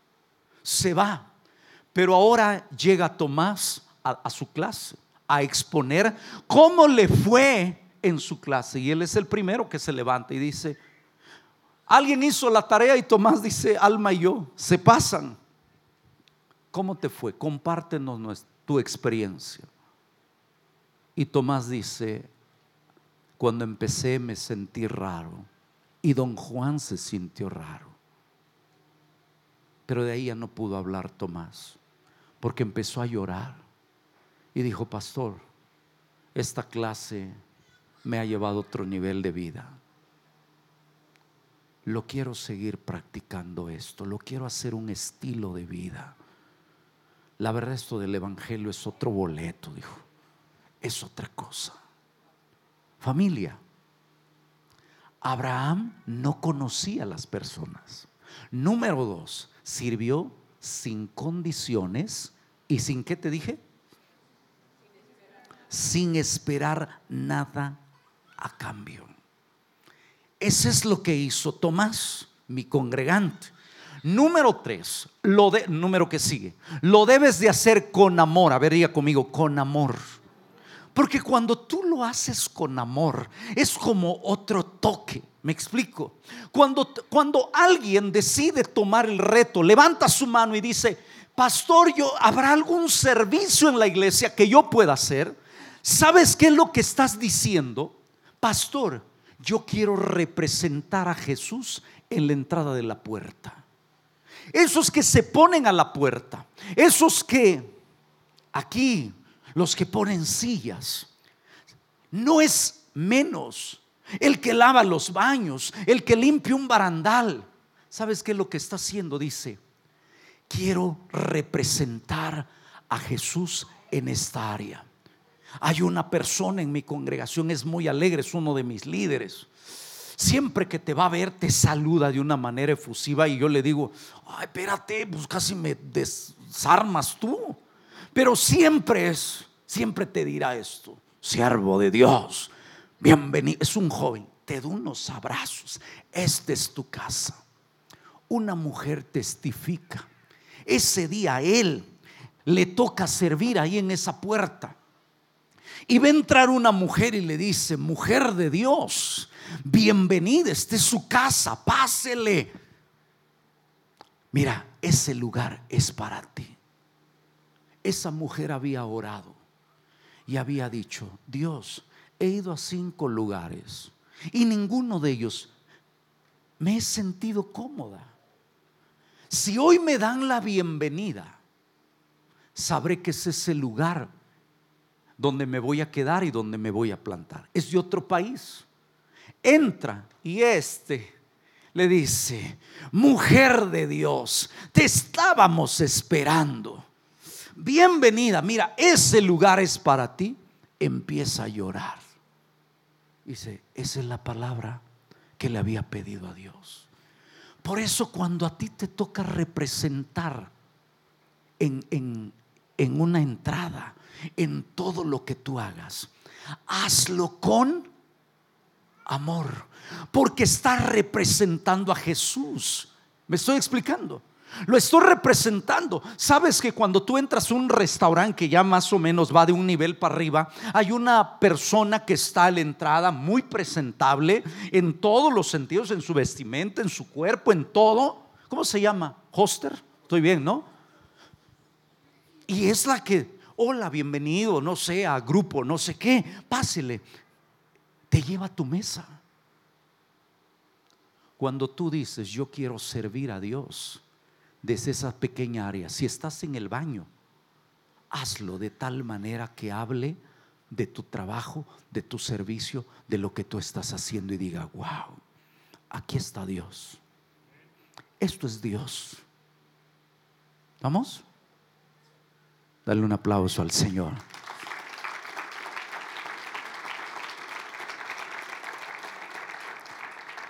Se va. Pero ahora llega Tomás a, su clase a exponer cómo le fue en su clase. Y él es el primero que se levanta y dice, alguien hizo la tarea y Tomás dice, Alma y yo, se pasan. ¿Cómo te fue? Compártenos tu experiencia. Y Tomás dice, cuando empecé me sentí raro y don Juan se sintió raro. Pero de ahí ya no pudo hablar Tomás, porque empezó a llorar y dijo, pastor, esta clase me ha llevado a otro nivel de vida. Lo quiero seguir practicando esto, lo quiero hacer un estilo de vida. La verdad esto del Evangelio es otro boleto, dijo. Es otra cosa. Familia, Abraham no conocía a las personas. Número dos, sirvió sin condiciones y sin qué te dije? Sin esperar nada a cambio. Ese es lo que hizo Tomás, mi congregante. Número tres, lo de, número que sigue, lo debes de hacer con amor. A ver, diga conmigo, con amor. Porque cuando tú lo haces con amor, es como otro toque. Me explico. Cuando, cuando alguien decide tomar el reto, levanta su mano y dice, pastor, yo, ¿habrá algún servicio en la iglesia que yo pueda hacer? ¿Sabes qué es lo que estás diciendo? Pastor, yo quiero representar a Jesús en la entrada de la puerta. Esos que se ponen a la puerta, esos que aquí los que ponen sillas. No es menos el que lava los baños, el que limpia un barandal. ¿Sabes qué es lo que está haciendo? Dice, quiero representar a Jesús en esta área. Hay una persona en mi congregación, es muy alegre, es uno de mis líderes. Siempre que te va a ver, te saluda de una manera efusiva y yo le digo, ay, espérate, pues casi me desarmas tú. Pero siempre es, siempre te dirá esto, siervo de Dios, bienvenido, es un joven, te da unos abrazos, esta es tu casa. Una mujer testifica, ese día a él le toca servir ahí en esa puerta. Y a entrar una mujer y le dice, mujer de Dios, bienvenida, esta es su casa, pásele. Mira, ese lugar es para ti. Esa mujer había orado y había dicho, Dios, he ido a cinco lugares y ninguno de ellos me he sentido cómoda. Si hoy me dan la bienvenida, sabré que es ese lugar donde me voy a quedar y donde me voy a plantar. Es de otro país. Entra y este le dice, mujer de Dios, te estábamos esperando bienvenida, mira, ese lugar es para ti, empieza a llorar. Dice, esa es la palabra que le había pedido a Dios. Por eso cuando a ti te toca representar en, en, en una entrada, en todo lo que tú hagas, hazlo con amor, porque estás representando a Jesús. ¿Me estoy explicando? Lo estoy representando. Sabes que cuando tú entras a un restaurante que ya más o menos va de un nivel para arriba, hay una persona que está a la entrada muy presentable en todos los sentidos, en su vestimenta, en su cuerpo, en todo. ¿Cómo se llama? Hoster. Estoy bien, ¿no? Y es la que, hola, bienvenido, no sé, a grupo, no sé qué, pásele. Te lleva a tu mesa. Cuando tú dices, yo quiero servir a Dios desde esa pequeña área. Si estás en el baño, hazlo de tal manera que hable de tu trabajo, de tu servicio, de lo que tú estás haciendo y diga, wow, aquí está Dios. Esto es Dios. ¿Vamos? Dale un aplauso al Señor.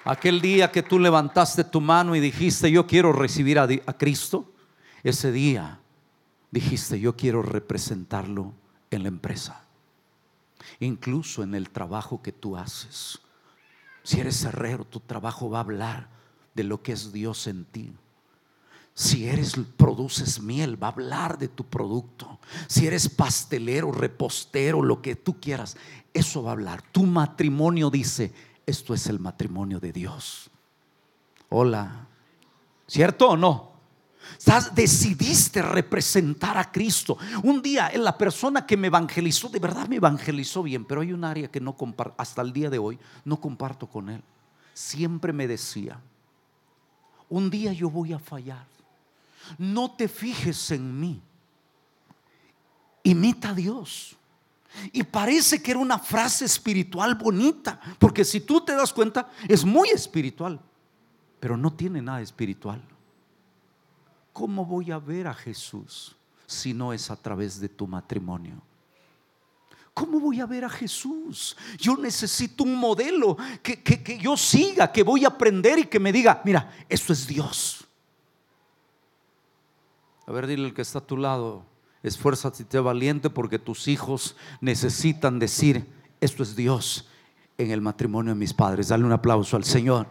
Aquel día que tú levantaste tu mano y dijiste, yo quiero recibir a, Cristo, ese día dijiste, yo quiero representarlo en la empresa, incluso en el trabajo que tú haces. Si eres herrero, tu trabajo va a hablar de lo que es Dios en ti. Si eres produces miel, va a hablar de tu producto. Si eres pastelero, repostero, lo que tú quieras, eso va a hablar. Tu matrimonio dice, esto es el matrimonio de Dios. Hola. ¿Cierto o no? decidiste representar a Cristo. Un día la persona que me evangelizó, de verdad me evangelizó bien, pero hay un área que no comparto, hasta el día de hoy, no comparto con él. Siempre me decía, un día yo voy a fallar. No te fijes en mí, imita a Dios. Y parece que era una frase espiritual bonita, porque si tú te das cuenta, es muy espiritual, pero no tiene nada espiritual. ¿Cómo voy a ver a Jesús si no es a través de tu matrimonio? ¿Cómo voy a ver a Jesús? Yo necesito un modelo que, que, yo siga, que voy a aprender y que me diga, mira, esto es Dios. A ver, dile al que está a tu lado, esfuérzate y te valiente porque tus hijos necesitan decir, esto es Dios en el matrimonio de mis padres. Dale un aplauso al Señor.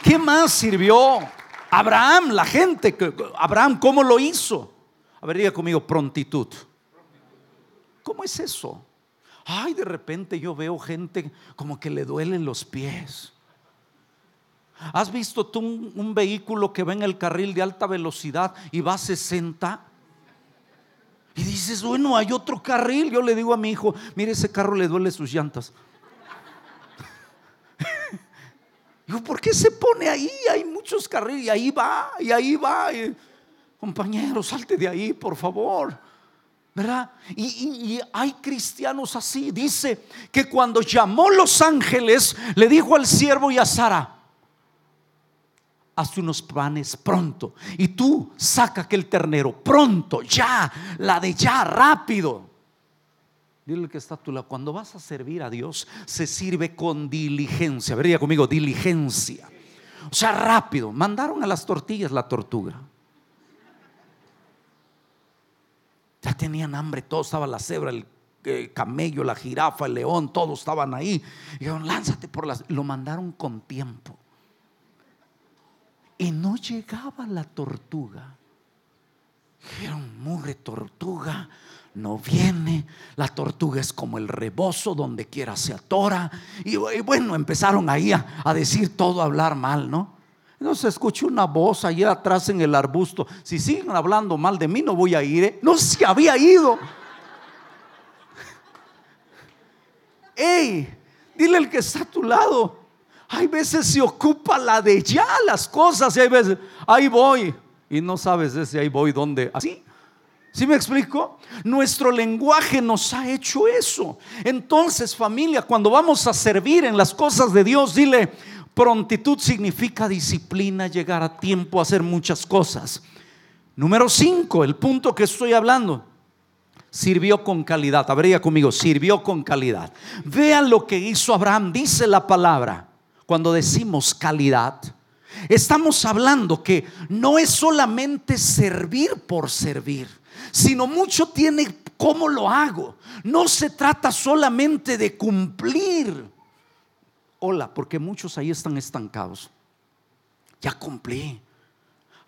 ¿Qué más sirvió Abraham, la gente? Abraham, ¿cómo lo hizo? A ver, diga conmigo, prontitud. ¿Cómo es eso? Ay, de repente yo veo gente como que le duelen los pies. ¿Has visto tú un, vehículo que va en el carril de alta velocidad y va a 60? Y dices, bueno, hay otro carril. Yo le digo a mi hijo, mire, ese carro le duele sus llantas. Digo, ¿por qué se pone ahí? Hay muchos carriles y ahí va, y ahí va. compañero, salte de ahí, por favor. ¿Verdad? Y, hay cristianos así. Dice que cuando llamó los ángeles, le dijo al siervo y a Sara, hazte unos panes pronto. Y tú saca aquel ternero pronto, ya, la de ya, rápido. Dile que está a tu lado. Cuando vas a servir a Dios, se sirve con diligencia. Vería conmigo, diligencia. O sea, rápido. Mandaron a las tortillas la tortuga. Ya tenían hambre, todo estaba la cebra, el camello, la jirafa, el león, todos estaban ahí. Y dijeron, lánzate por las. Lo mandaron con tiempo. Y no llegaba la tortuga. Dijeron, mugre tortuga no viene. La tortuga es como el rebozo, donde quiera se atora. Y, bueno, empezaron ahí a, decir todo, a hablar mal, ¿no? Entonces escuché una voz allá atrás en el arbusto. Si siguen hablando mal de mí, no voy a ir. ¿eh? No se había ido. Ey, dile el que está a tu lado. Hay veces se ocupa la de ya las cosas y hay veces, ahí voy. Y no sabes ese ahí voy dónde. Así. ¿Sí me explico? Nuestro lenguaje nos ha hecho eso. Entonces, familia, cuando vamos a servir en las cosas de Dios, dile, prontitud significa disciplina, llegar a tiempo, hacer muchas cosas. Número cinco, el punto que estoy hablando. Sirvió con calidad. Habría conmigo, sirvió con calidad. Vean lo que hizo Abraham. Dice la palabra. Cuando decimos calidad, estamos hablando que no es solamente servir por servir sino mucho tiene cómo lo hago. No se trata solamente de cumplir. Hola, porque muchos ahí están estancados. Ya cumplí.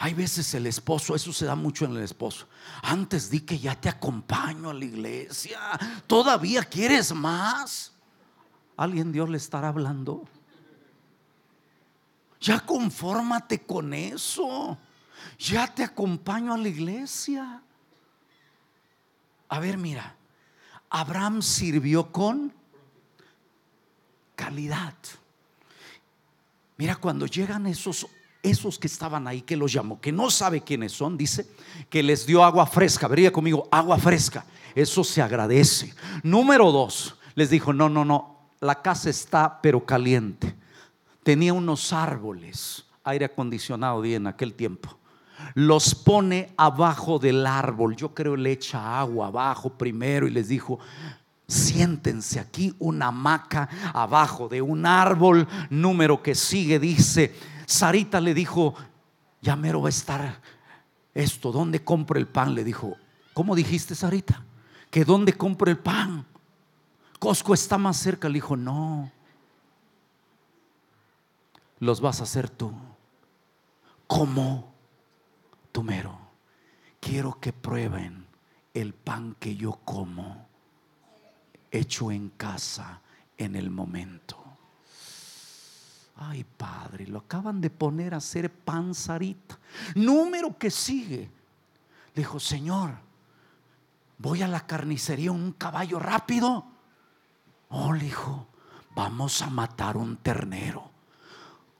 Hay veces el esposo, eso se da mucho en el esposo. Antes di que ya te acompaño a la iglesia. ¿Todavía quieres más? ¿Alguien Dios le estará hablando? Ya confórmate con eso. Ya te acompaño a la iglesia. A ver, mira, Abraham sirvió con calidad. Mira, cuando llegan esos esos que estaban ahí, que los llamó, que no sabe quiénes son, dice que les dio agua fresca. Vería conmigo, agua fresca. Eso se agradece. Número dos, les dijo, no, no, no, la casa está pero caliente. Tenía unos árboles, aire acondicionado en aquel tiempo los pone abajo del árbol. Yo creo le echa agua abajo primero y les dijo, siéntense aquí una hamaca abajo de un árbol. Número que sigue dice, Sarita le dijo, ya mero va a estar esto, ¿dónde compro el pan? Le dijo, ¿cómo dijiste Sarita? Que dónde compro el pan. Cosco está más cerca. Le dijo, no, los vas a hacer tú. ¿Cómo? Tumero, quiero que prueben el pan que yo como, hecho en casa en el momento. Ay, padre, lo acaban de poner a hacer pan sarita. Número que sigue. Le dijo, Señor, voy a la carnicería un caballo rápido. Oh, le dijo, vamos a matar un ternero.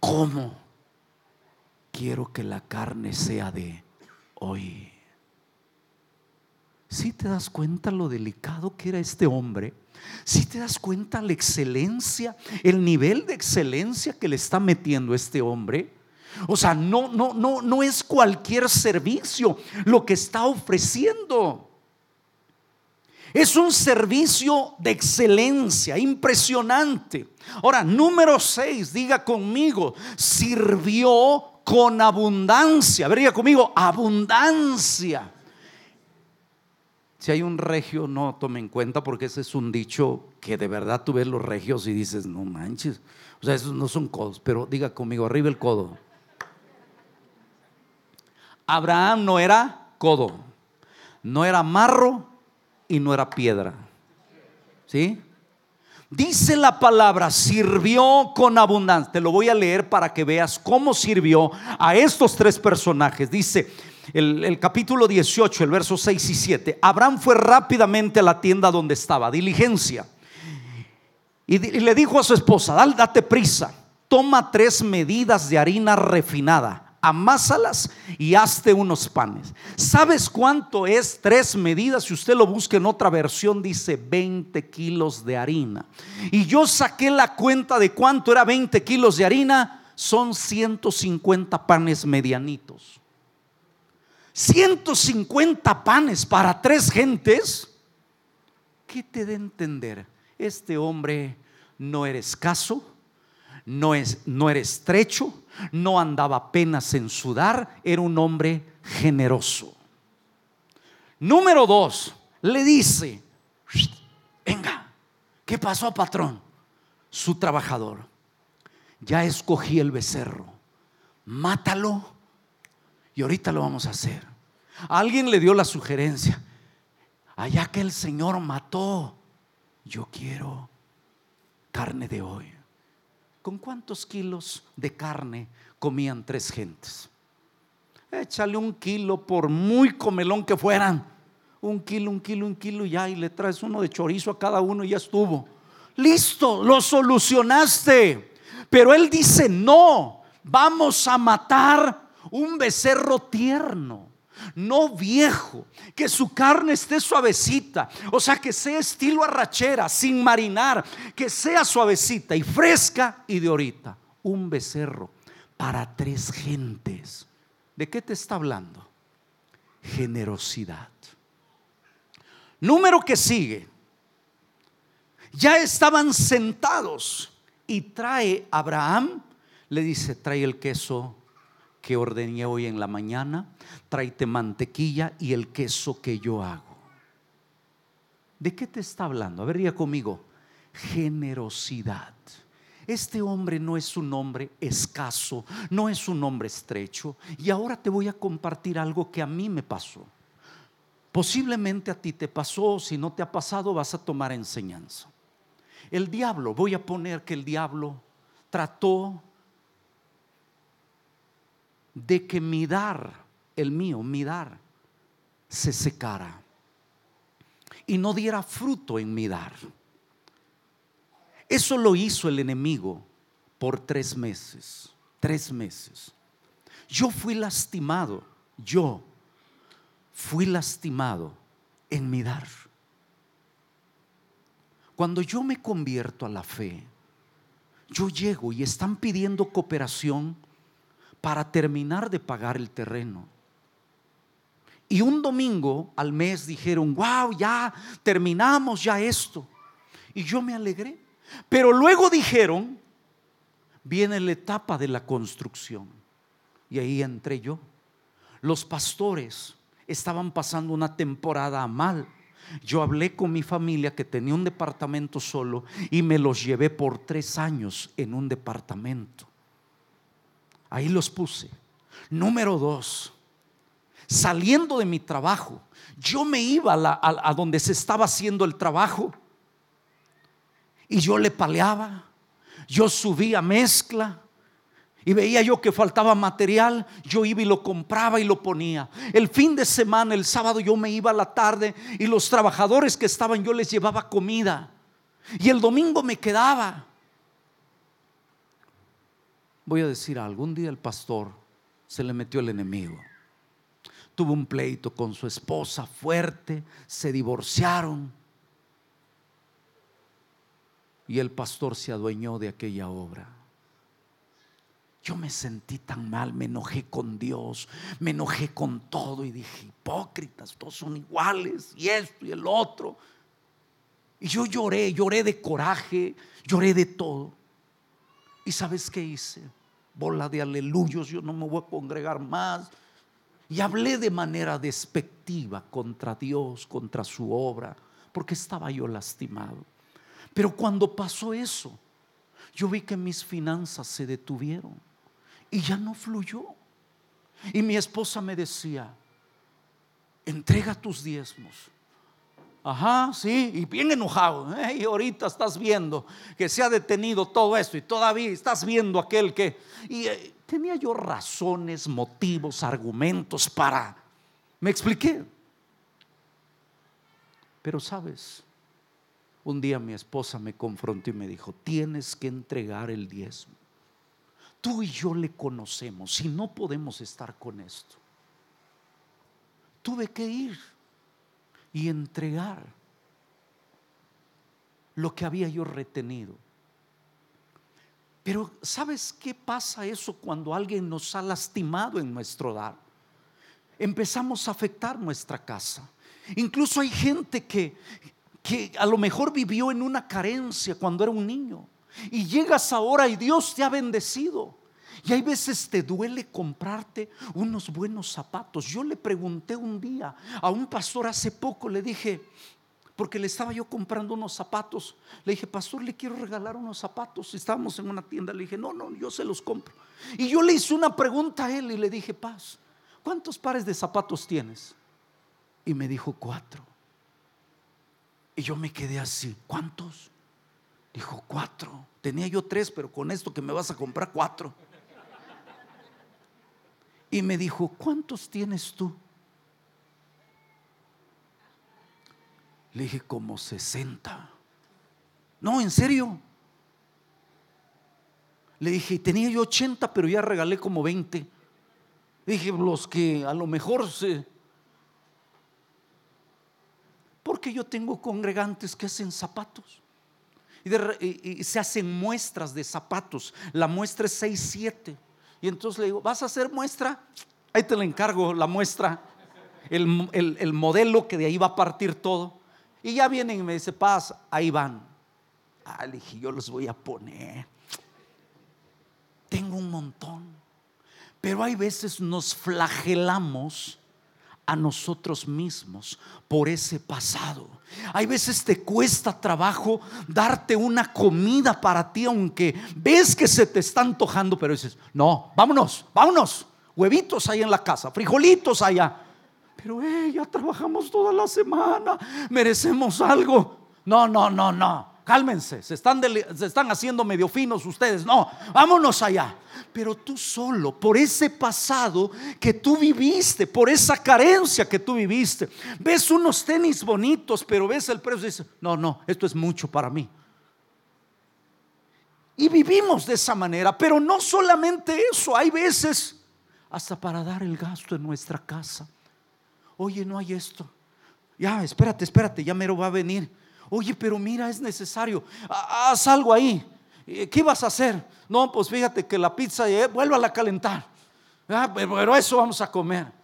¿Cómo? quiero que la carne sea de hoy. Si te das cuenta lo delicado que era este hombre, si te das cuenta la excelencia, el nivel de excelencia que le está metiendo este hombre. O sea, no, no, no, no es cualquier servicio lo que está ofreciendo. Es un servicio de excelencia, impresionante. Ahora, número 6, diga conmigo, sirvió con abundancia. Vería conmigo, abundancia. Si hay un regio, no tome en cuenta porque ese es un dicho que de verdad tú ves los regios y dices, no manches. O sea, esos no son codos, pero diga conmigo, arriba el codo. Abraham no era codo, no era marro y no era piedra. ¿Sí? Dice la palabra, sirvió con abundancia. Te lo voy a leer para que veas cómo sirvió a estos tres personajes. Dice el, capítulo 18, el verso 6 y 7. Abraham fue rápidamente a la tienda donde estaba, diligencia. Y, y le dijo a su esposa, date prisa, toma tres medidas de harina refinada amásalas y hazte unos panes. ¿Sabes cuánto es tres medidas? Si usted lo busca en otra versión, dice 20 kilos de harina. Y yo saqué la cuenta de cuánto era 20 kilos de harina. Son 150 panes medianitos. 150 panes para tres gentes. ¿Qué te da a entender? Este hombre no era escaso, no, es, no era estrecho, no andaba apenas en sudar, era un hombre generoso. Número dos, le dice, venga, ¿qué pasó patrón? Su trabajador, ya escogí el becerro, mátalo y ahorita lo vamos a hacer. Alguien le dio la sugerencia, allá que el Señor mató, yo quiero carne de hoy. ¿Con cuántos kilos de carne comían tres gentes? Échale un kilo por muy comelón que fueran. Un kilo, un kilo, un kilo y ya, y le traes uno de chorizo a cada uno y ya estuvo. Listo, lo solucionaste. Pero él dice, no, vamos a matar un becerro tierno no viejo, que su carne esté suavecita, o sea, que sea estilo arrachera, sin marinar, que sea suavecita y fresca y de ahorita. Un becerro para tres gentes. ¿De qué te está hablando? Generosidad. Número que sigue. Ya estaban sentados y trae Abraham, le dice, trae el queso que ordené hoy en la mañana, tráete mantequilla y el queso que yo hago. ¿De qué te está hablando? A ver, conmigo. Generosidad. Este hombre no es un hombre escaso, no es un hombre estrecho. Y ahora te voy a compartir algo que a mí me pasó. Posiblemente a ti te pasó, si no te ha pasado vas a tomar enseñanza. El diablo, voy a poner que el diablo trató de que mi dar, el mío, mi dar, se secara y no diera fruto en mi dar. Eso lo hizo el enemigo por tres meses, tres meses. Yo fui lastimado, yo fui lastimado en mi dar. Cuando yo me convierto a la fe, yo llego y están pidiendo cooperación para terminar de pagar el terreno. Y un domingo al mes dijeron, wow, ya terminamos ya esto. Y yo me alegré. Pero luego dijeron, viene la etapa de la construcción. Y ahí entré yo. Los pastores estaban pasando una temporada mal. Yo hablé con mi familia que tenía un departamento solo y me los llevé por tres años en un departamento. Ahí los puse. Número dos, saliendo de mi trabajo, yo me iba a, donde se estaba haciendo el trabajo y yo le paleaba, yo subía mezcla, y veía yo que faltaba material, yo iba y lo compraba y lo ponía. El fin de semana, el sábado, yo me iba a la tarde y los trabajadores que estaban, yo les llevaba comida. Y el domingo me quedaba. Voy a decir algún día el pastor se le metió el enemigo. Tuvo un pleito con su esposa fuerte, se divorciaron y el pastor se adueñó de aquella obra. Yo me sentí tan mal, me enojé con Dios, me enojé con todo y dije, hipócritas, todos son iguales, y esto y el otro. Y yo lloré, lloré de coraje, lloré de todo. ¿Y sabes qué hice? Bola de aleluyos, yo no me voy a congregar más. Y hablé de manera despectiva contra Dios, contra su obra, porque estaba yo lastimado. Pero cuando pasó eso, yo vi que mis finanzas se detuvieron y ya no fluyó. Y mi esposa me decía, entrega tus diezmos. Ajá, sí, y bien enojado. ¿eh? Y ahorita estás viendo que se ha detenido todo esto y todavía estás viendo aquel que... Y eh, tenía yo razones, motivos, argumentos para... Me expliqué. Pero sabes, un día mi esposa me confrontó y me dijo, tienes que entregar el diezmo. Tú y yo le conocemos y no podemos estar con esto. Tuve que ir y entregar lo que había yo retenido. Pero ¿sabes qué pasa eso cuando alguien nos ha lastimado en nuestro dar? Empezamos a afectar nuestra casa. Incluso hay gente que, que a lo mejor vivió en una carencia cuando era un niño. Y llegas ahora y Dios te ha bendecido. Y hay veces te duele comprarte unos buenos zapatos. Yo le pregunté un día a un pastor hace poco, le dije, porque le estaba yo comprando unos zapatos. Le dije, pastor, le quiero regalar unos zapatos. Estábamos en una tienda, le dije, no, no, yo se los compro. Y yo le hice una pregunta a él y le dije, paz, ¿cuántos pares de zapatos tienes? Y me dijo, cuatro. Y yo me quedé así, ¿cuántos? Dijo, cuatro. Tenía yo tres, pero con esto que me vas a comprar cuatro. Y me dijo, ¿cuántos tienes tú? Le dije, como 60. No, en serio. Le dije, tenía yo 80, pero ya regalé como 20. Le dije, los que a lo mejor se... Porque yo tengo congregantes que hacen zapatos. Y, y se hacen muestras de zapatos. La muestra es 6, 7. Y entonces le digo, ¿vas a hacer muestra? Ahí te la encargo, la muestra, el, modelo que de ahí va a partir todo. Y ya vienen y me dice, paz, ahí van. Ah, le dije, yo los voy a poner. Tengo un montón. Pero hay veces nos flagelamos a nosotros mismos por ese pasado. Hay veces te cuesta trabajo darte una comida para ti, aunque ves que se te está antojando, pero dices, no, vámonos, vámonos, huevitos ahí en la casa, frijolitos allá. Pero eh, ya trabajamos toda la semana, merecemos algo. No, no, no, no cálmense, se están, se están haciendo medio finos ustedes. No, vámonos allá. Pero tú solo, por ese pasado que tú viviste, por esa carencia que tú viviste, ves unos tenis bonitos, pero ves el precio y dices, no, no, esto es mucho para mí. Y vivimos de esa manera, pero no solamente eso, hay veces hasta para dar el gasto en nuestra casa. Oye, no hay esto. Ya, espérate, espérate, ya mero va a venir. Oye, pero mira, es necesario. Haz algo ahí. Eh, ¿Qué vas a hacer? No, pues fíjate que la pizza, eh, vuelva a calentar. Ah, pero eso vamos a comer.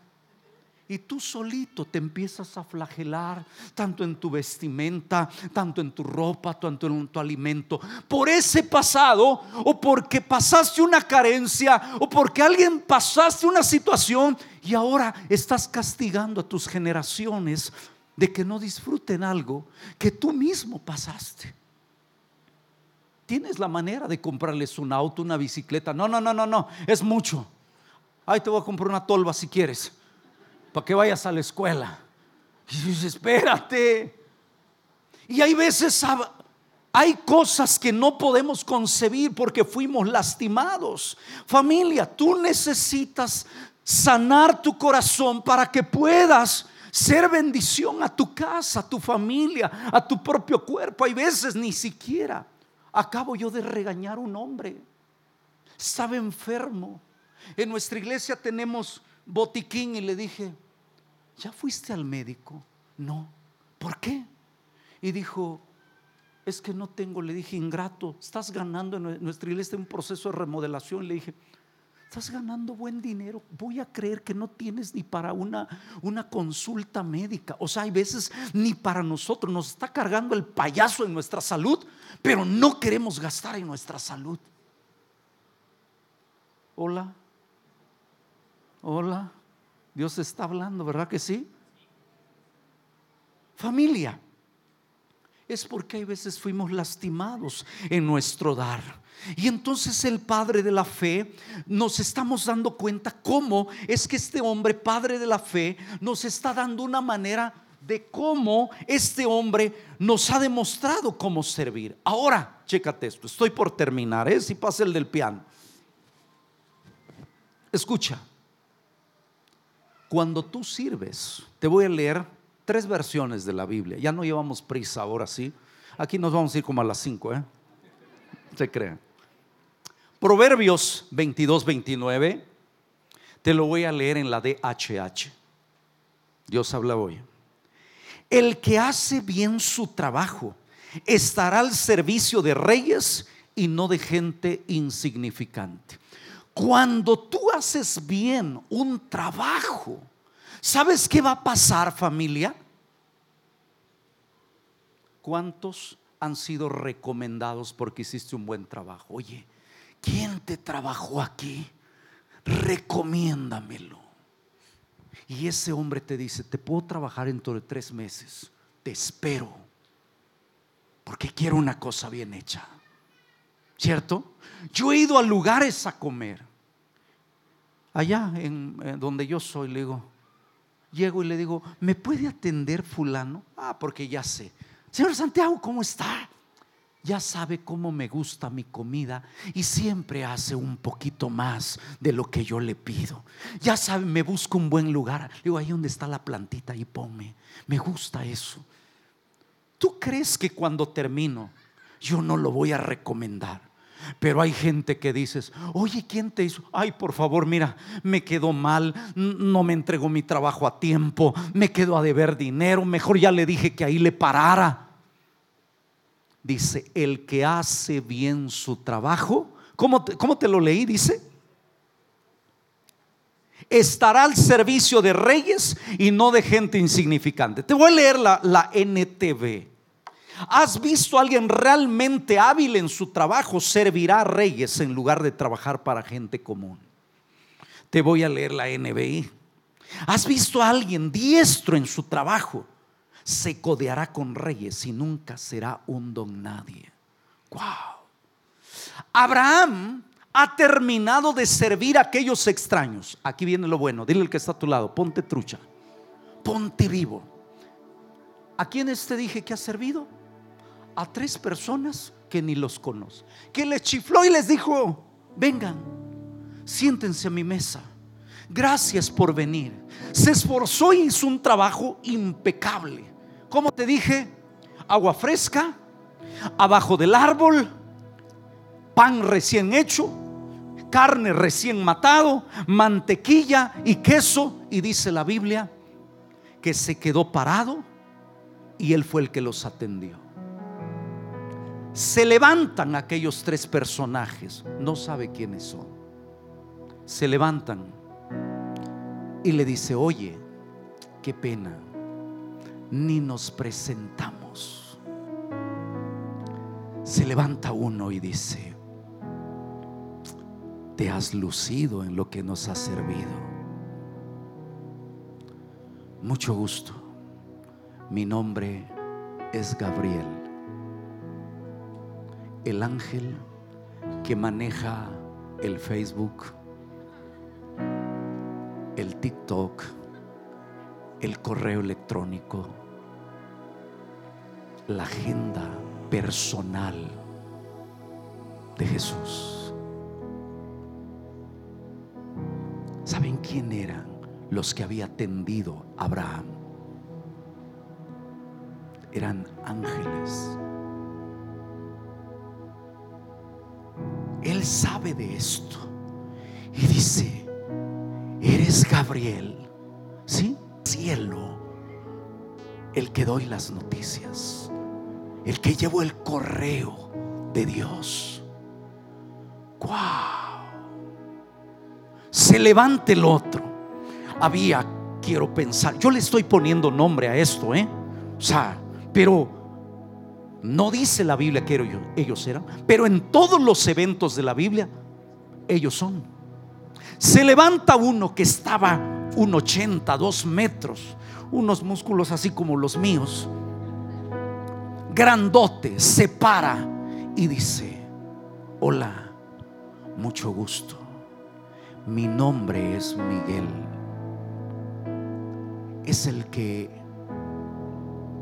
Y tú solito te empiezas a flagelar, tanto en tu vestimenta, tanto en tu ropa, tanto en tu alimento, por ese pasado, o porque pasaste una carencia, o porque alguien pasaste una situación y ahora estás castigando a tus generaciones de que no disfruten algo que tú mismo pasaste. Tienes la manera de comprarles un auto, una bicicleta. No, no, no, no, no, es mucho. Ay, te voy a comprar una tolva si quieres, para que vayas a la escuela. Y dices, espérate. Y hay veces hay cosas que no podemos concebir porque fuimos lastimados. Familia, tú necesitas sanar tu corazón para que puedas ser bendición a tu casa, a tu familia, a tu propio cuerpo. Hay veces ni siquiera acabo yo de regañar a un hombre. Estaba enfermo. En nuestra iglesia tenemos botiquín y le dije, ¿ya fuiste al médico? No. ¿Por qué? Y dijo, es que no tengo, le dije, ingrato, estás ganando en nuestra iglesia un proceso de remodelación. Le dije, estás ganando buen dinero, voy a creer que no tienes ni para una, una consulta médica. O sea, hay veces ni para nosotros nos está cargando el payaso en nuestra salud, pero no queremos gastar en nuestra salud. Hola, hola, Dios está hablando, ¿verdad que sí? Familia, es porque hay veces fuimos lastimados en nuestro dar. Y entonces el padre de la fe nos estamos dando cuenta cómo es que este hombre, padre de la fe, nos está dando una manera de cómo este hombre nos ha demostrado cómo servir. Ahora, chécate esto, estoy por terminar, ¿eh? si pasa el del piano. Escucha, cuando tú sirves, te voy a leer tres versiones de la Biblia, ya no llevamos prisa ahora sí, aquí nos vamos a ir como a las cinco, ¿eh? Se crean. Proverbios 22, 29, te lo voy a leer en la DHH. Dios habla hoy. El que hace bien su trabajo estará al servicio de reyes y no de gente insignificante. Cuando tú haces bien un trabajo, ¿sabes qué va a pasar familia? ¿Cuántos han sido recomendados porque hiciste un buen trabajo? Oye, ¿quién te trabajó aquí? Recomiéndamelo. Y ese hombre te dice, te puedo trabajar dentro de tres meses, te espero, porque quiero una cosa bien hecha. ¿Cierto? Yo he ido a lugares a comer. Allá en, donde yo soy, le digo, llego y le digo, ¿me puede atender fulano? Ah, porque ya sé. Señor Santiago, ¿cómo está? ya sabe cómo me gusta mi comida y siempre hace un poquito más de lo que yo le pido. Ya sabe, me busca un buen lugar. Digo, ahí donde está la plantita, ahí ponme. Me gusta eso. ¿Tú crees que cuando termino yo no lo voy a recomendar? Pero hay gente que dices, oye, ¿quién te hizo? Ay, por favor, mira, me quedó mal, no me entregó mi trabajo a tiempo, me quedó a deber dinero, mejor ya le dije que ahí le parara. Dice, el que hace bien su trabajo, ¿cómo te, te lo leí? Dice, estará al servicio de reyes y no de gente insignificante. Te voy a leer la, la NTV. ¿Has visto a alguien realmente hábil en su trabajo? Servirá a reyes en lugar de trabajar para gente común. Te voy a leer la NBI. ¿Has visto a alguien diestro en su trabajo? se codeará con reyes y nunca será un don nadie. Wow. Abraham ha terminado de servir a aquellos extraños. Aquí viene lo bueno. Dile al que está a tu lado, ponte trucha. Ponte vivo. ¿A quiénes te dije que ha servido? A tres personas que ni los conoce. Que les chifló y les dijo, vengan, siéntense a mi mesa. Gracias por venir. Se esforzó y hizo un trabajo impecable. Como te dije? Agua fresca, abajo del árbol, pan recién hecho, carne recién matado, mantequilla y queso. Y dice la Biblia que se quedó parado y él fue el que los atendió. Se levantan aquellos tres personajes, no sabe quiénes son. Se levantan y le dice, oye, qué pena ni nos presentamos. Se levanta uno y dice, te has lucido en lo que nos ha servido. Mucho gusto. Mi nombre es Gabriel, el ángel que maneja el Facebook, el TikTok, el correo electrónico la agenda personal de Jesús. ¿Saben quién eran los que había atendido Abraham? Eran ángeles. Él sabe de esto. Y dice, eres Gabriel, ¿sí? Cielo, el que doy las noticias, el que llevo el correo de Dios. ¡Wow! Se levanta el otro. Había, quiero pensar, yo le estoy poniendo nombre a esto, ¿eh? O sea, pero no dice la Biblia que ellos, eran, pero en todos los eventos de la Biblia, ellos son. Se levanta uno que estaba un 80, dos metros, unos músculos así como los míos, grandote, se para y dice, hola, mucho gusto, mi nombre es Miguel, es el que,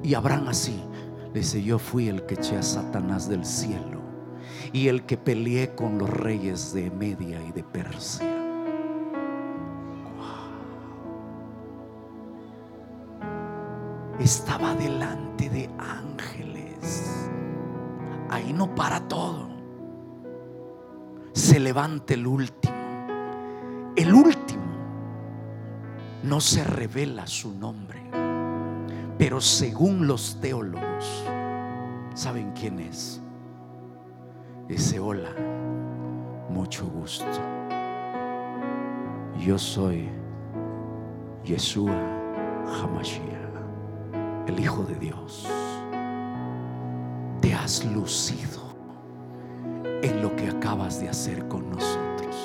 y Abraham así, dice, yo fui el que eché a Satanás del cielo y el que peleé con los reyes de Media y de Persia. estaba delante de ángeles. Ahí no para todo. Se levanta el último. El último no se revela su nombre. Pero según los teólogos, ¿saben quién es? Dice, hola, mucho gusto. Yo soy Yeshua Hamashiach el Hijo de Dios, te has lucido en lo que acabas de hacer con nosotros.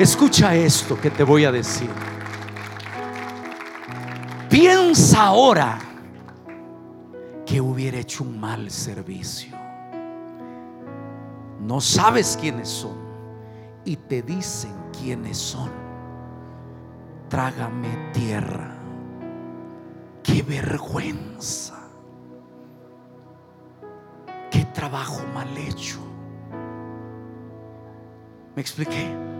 Escucha esto que te voy a decir. Piensa ahora que hubiera hecho un mal servicio. No sabes quiénes son y te dicen quiénes son trágame tierra. Qué vergüenza. Qué trabajo mal hecho. ¿Me expliqué?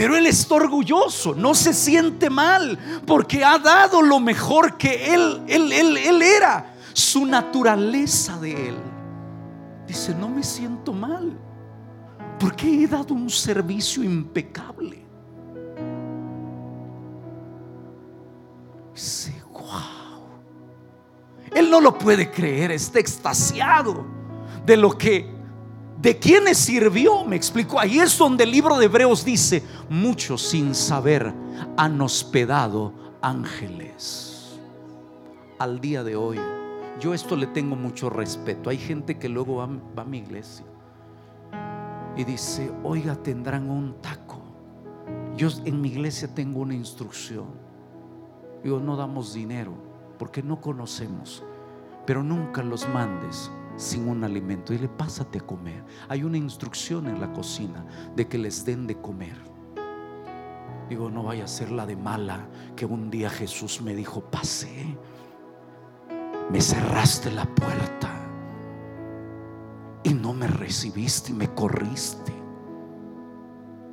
Pero él está orgulloso, no se siente mal, porque ha dado lo mejor que él, él, él, él era, su naturaleza de él. Dice, no me siento mal, porque he dado un servicio impecable. Él no lo puede creer, está extasiado de lo que, de quienes sirvió, me explico. Ahí es donde el libro de Hebreos dice, muchos sin saber han hospedado ángeles. Al día de hoy, yo esto le tengo mucho respeto. Hay gente que luego va, va a mi iglesia y dice, oiga, tendrán un taco. Yo en mi iglesia tengo una instrucción. Digo, no damos dinero porque no conocemos pero nunca los mandes sin un alimento. Y le pásate a comer. Hay una instrucción en la cocina de que les den de comer. Digo, no vaya a ser la de mala que un día Jesús me dijo, pasé, me cerraste la puerta y no me recibiste y me corriste.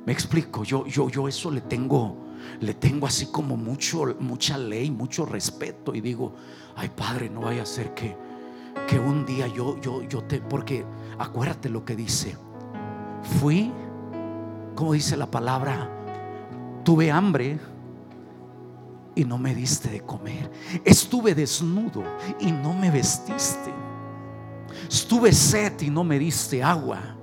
Me explico, yo, yo, yo eso le tengo, le tengo así como mucho, mucha ley, mucho respeto y digo, ay Padre, no vaya a ser que, que un día yo, yo, yo te, porque acuérdate lo que dice, fui, como dice la palabra, tuve hambre y no me diste de comer, estuve desnudo y no me vestiste, estuve sed y no me diste agua.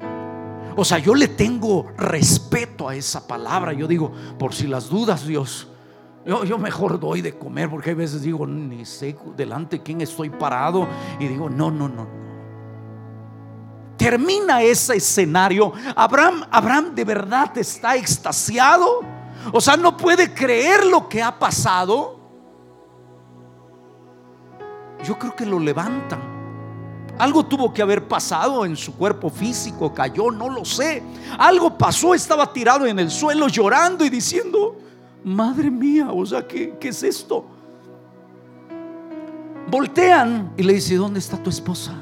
O sea, yo le tengo respeto a esa palabra. Yo digo, por si las dudas, Dios, yo, mejor doy de comer porque hay veces digo, ni sé delante quién estoy parado y digo, no, no, no, no. Termina ese escenario. Abraham, Abraham de verdad está extasiado. O sea, no puede creer lo que ha pasado. Yo creo que lo levantan. Algo tuvo que haber pasado en su cuerpo físico, cayó, no lo sé. Algo pasó, estaba tirado en el suelo llorando y diciendo, madre mía, o sea, ¿qué, es esto? Voltean y le dice, ¿dónde está tu esposa?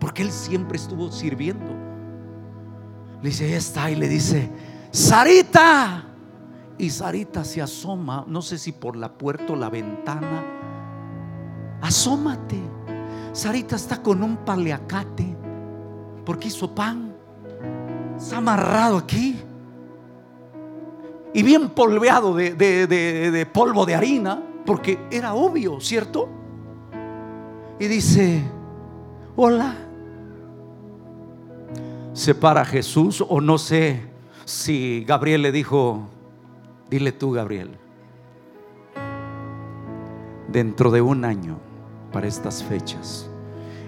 Porque él siempre estuvo sirviendo. Le dice, ahí está, y le dice, Sarita. Y Sarita se asoma, no sé si por la puerta o la ventana. Asómate. Sarita está con un paleacate porque hizo pan. Está amarrado aquí. Y bien polveado de, de polvo de harina, porque era obvio, ¿cierto? Y dice, hola. Se para Jesús o no sé si Gabriel le dijo, dile tú Gabriel, dentro de un año, para estas fechas,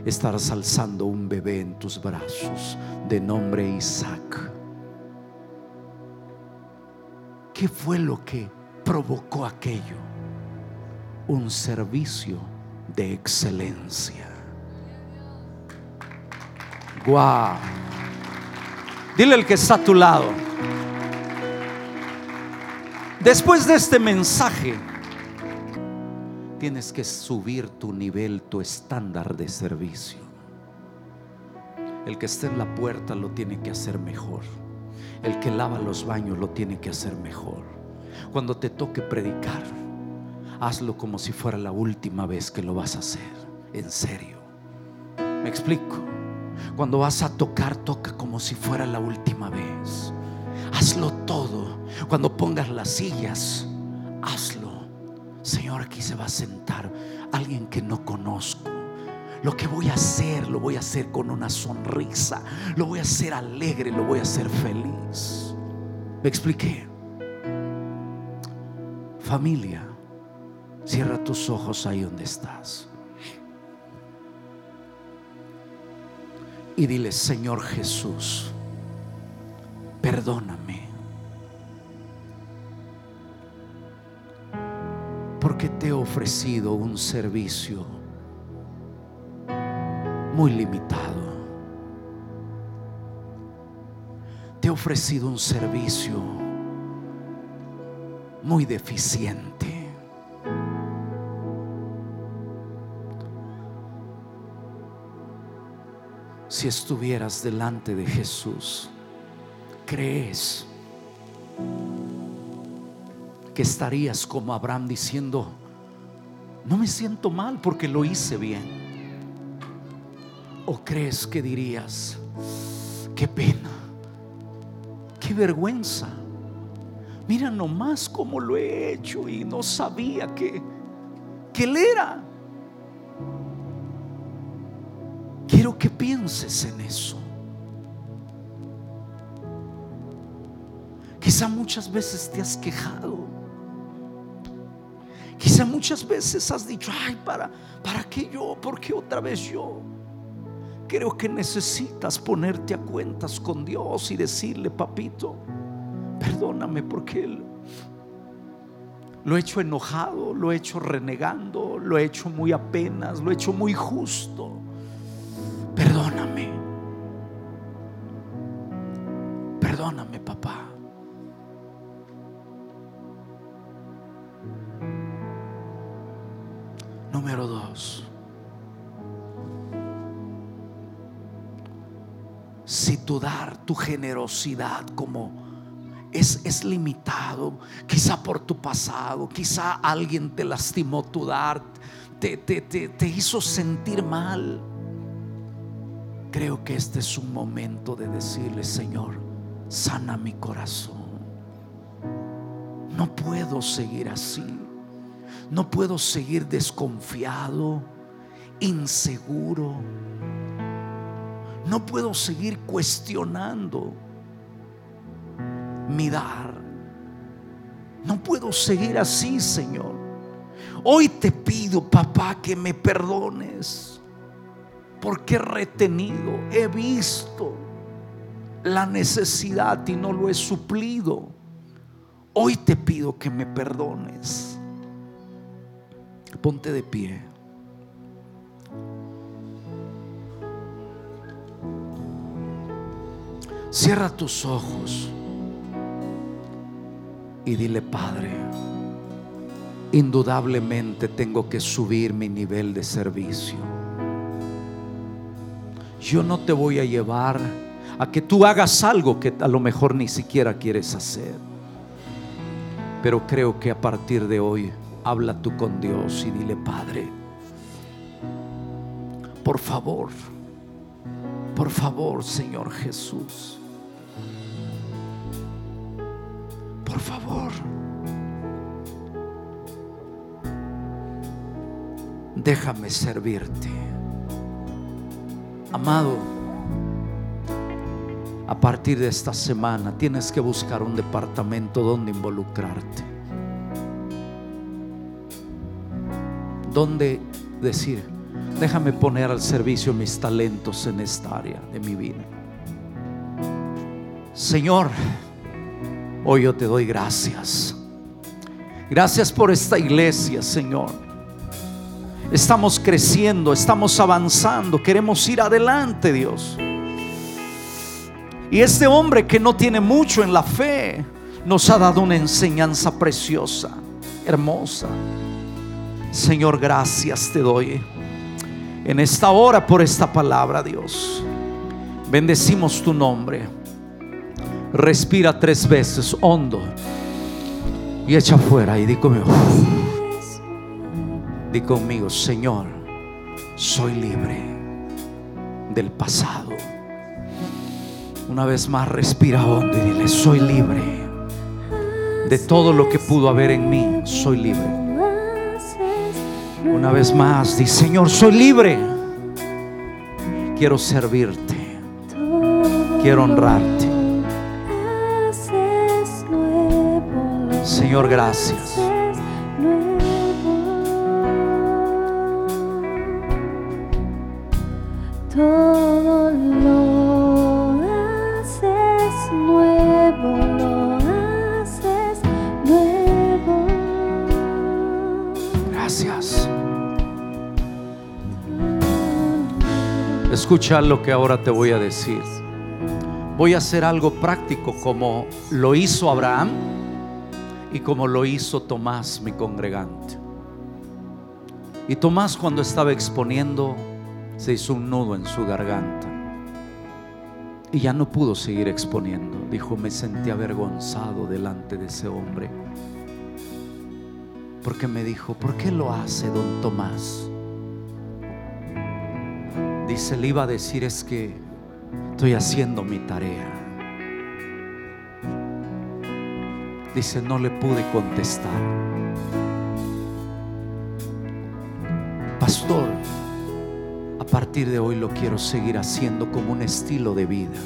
estarás alzando un bebé en tus brazos de nombre Isaac. ¿Qué fue lo que provocó aquello? Un servicio de excelencia. Guau. Dile al que está a tu lado. Después de este mensaje, tienes que subir tu nivel, tu estándar de servicio. El que esté en la puerta lo tiene que hacer mejor. El que lava los baños lo tiene que hacer mejor. Cuando te toque predicar, hazlo como si fuera la última vez que lo vas a hacer. En serio. ¿Me explico? Cuando vas a tocar, toca como si fuera la última vez. Hazlo todo. Cuando pongas las sillas, hazlo Señor, aquí se va a sentar alguien que no conozco. Lo que voy a hacer, lo voy a hacer con una sonrisa. Lo voy a hacer alegre, lo voy a hacer feliz. ¿Me expliqué? Familia, cierra tus ojos ahí donde estás. Y dile, Señor Jesús, perdóname porque te he ofrecido un servicio muy limitado. Te he ofrecido un servicio muy deficiente. Si estuvieras delante de Jesús, crees que estarías como Abraham diciendo, no me siento mal porque lo hice bien. ¿O crees que dirías, qué pena, qué vergüenza? Mira nomás cómo lo he hecho y no sabía que, que él era. Quiero que pienses en eso. Quizá muchas veces te has quejado Quizá muchas veces has dicho, ay, ¿para, ¿para qué yo? ¿Por qué otra vez yo? Creo que necesitas ponerte a cuentas con Dios y decirle, papito, perdóname porque Él lo he hecho enojado, lo he hecho renegando, lo he hecho muy apenas, lo he hecho muy justo. Perdóname. Perdóname, papá. Número dos. Tu dar, tu generosidad como es, es, limitado, quizá por tu pasado, quizá alguien te lastimó tu dar, te, te, te, te hizo sentir mal. Creo que este es un momento de decirle, Señor, sana mi corazón. No puedo seguir así. No puedo seguir desconfiado, inseguro. No puedo seguir cuestionando mi dar. No puedo seguir así, Señor. Hoy te pido, papá, que me perdones. Porque he retenido, he visto la necesidad y no lo he suplido. Hoy te pido que me perdones. Ponte de pie. Cierra tus ojos y dile, Padre, indudablemente tengo que subir mi nivel de servicio. Yo no te voy a llevar a que tú hagas algo que a lo mejor ni siquiera quieres hacer. Pero creo que a partir de hoy habla tú con Dios y dile, Padre, por favor, Por favor, Señor Jesús. Favor. Déjame servirte. Amado, a partir de esta semana tienes que buscar un departamento donde involucrarte. Donde decir, déjame poner al servicio mis talentos en esta área de mi vida. Señor, hoy yo te doy gracias. Gracias por esta iglesia, Señor. Estamos creciendo, estamos avanzando, queremos ir adelante, Dios. Y este hombre que no tiene mucho en la fe nos ha dado una enseñanza preciosa, hermosa. Señor, gracias te doy en esta hora por esta palabra, Dios. Bendecimos tu nombre. Respira tres veces hondo y echa fuera y di conmigo. Di conmigo, Señor, soy libre del pasado. Una vez más respira hondo y dile, soy libre de todo lo que pudo haber en mí. Soy libre. Una vez más, di, Señor, soy libre. Quiero servirte. Quiero honrarte. Señor, gracias. Todo lo haces nuevo, lo haces nuevo. Gracias. Escucha lo que ahora te voy a decir. Voy a hacer algo práctico como lo hizo Abraham y como lo hizo Tomás, mi congregante. Y Tomás cuando estaba exponiendo se hizo un nudo en su garganta y ya no pudo seguir exponiendo. Dijo, me sentí avergonzado delante de ese hombre. Porque me dijo, ¿por qué lo hace don Tomás? Dice, le iba a decir es que estoy haciendo mi tarea. Dice, no le pude contestar. Pastor, a partir de hoy lo quiero seguir haciendo como un estilo de vida.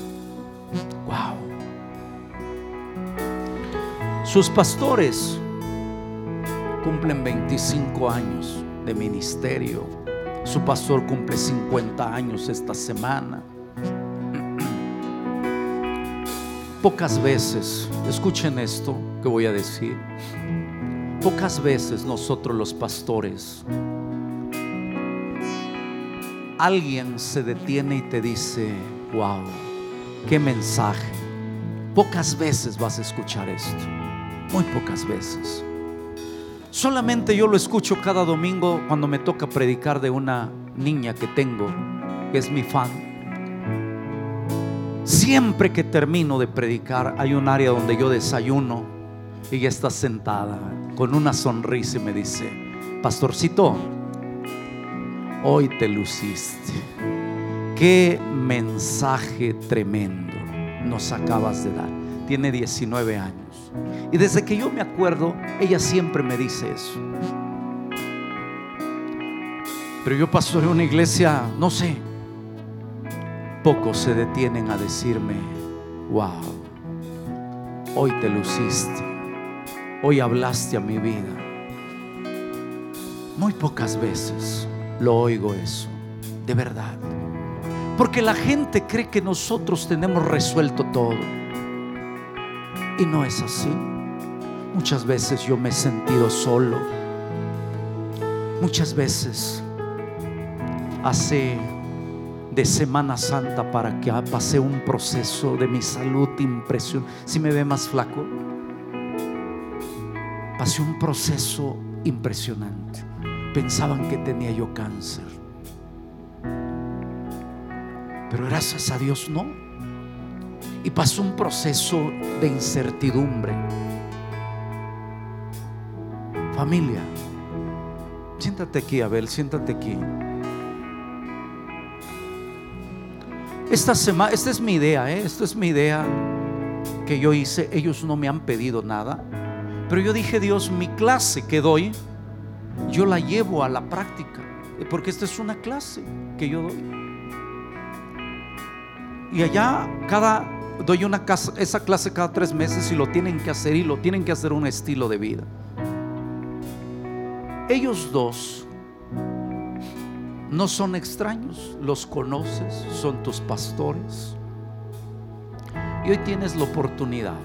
Wow. Sus pastores cumplen 25 años de ministerio. Su pastor cumple 50 años esta semana. Pocas veces, escuchen esto que voy a decir, pocas veces nosotros los pastores, alguien se detiene y te dice, wow, qué mensaje. Pocas veces vas a escuchar esto, muy pocas veces. Solamente yo lo escucho cada domingo cuando me toca predicar de una niña que tengo, que es mi fan. Siempre que termino de predicar hay un área donde yo desayuno y ella está sentada con una sonrisa y me dice, pastorcito, hoy te luciste. Qué mensaje tremendo nos acabas de dar. Tiene 19 años. Y desde que yo me acuerdo, ella siempre me dice eso. Pero yo paso en una iglesia, no sé, pocos se detienen a decirme, wow, hoy te luciste, hoy hablaste a mi vida. Muy pocas veces lo oigo eso, de verdad. Porque la gente cree que nosotros tenemos resuelto todo. Y no es así. Muchas veces yo me he sentido solo. Muchas veces hace de Semana Santa para que pasé un proceso de mi salud impresionante. Si me ve más flaco, pasé un proceso impresionante. Pensaban que tenía yo cáncer. Pero gracias a Dios no. Y pasó un proceso de incertidumbre. Familia, siéntate aquí, Abel, siéntate aquí. Esta semana, esta es mi idea, ¿eh? esta es mi idea que yo hice. Ellos no me han pedido nada, pero yo dije, Dios, mi clase que doy, yo la llevo a la práctica, porque esta es una clase que yo doy. Y allá cada doy una casa, esa clase cada tres meses y lo tienen que hacer y lo tienen que hacer un estilo de vida. Ellos dos no son extraños, los conoces, son tus pastores. Y hoy tienes la oportunidad.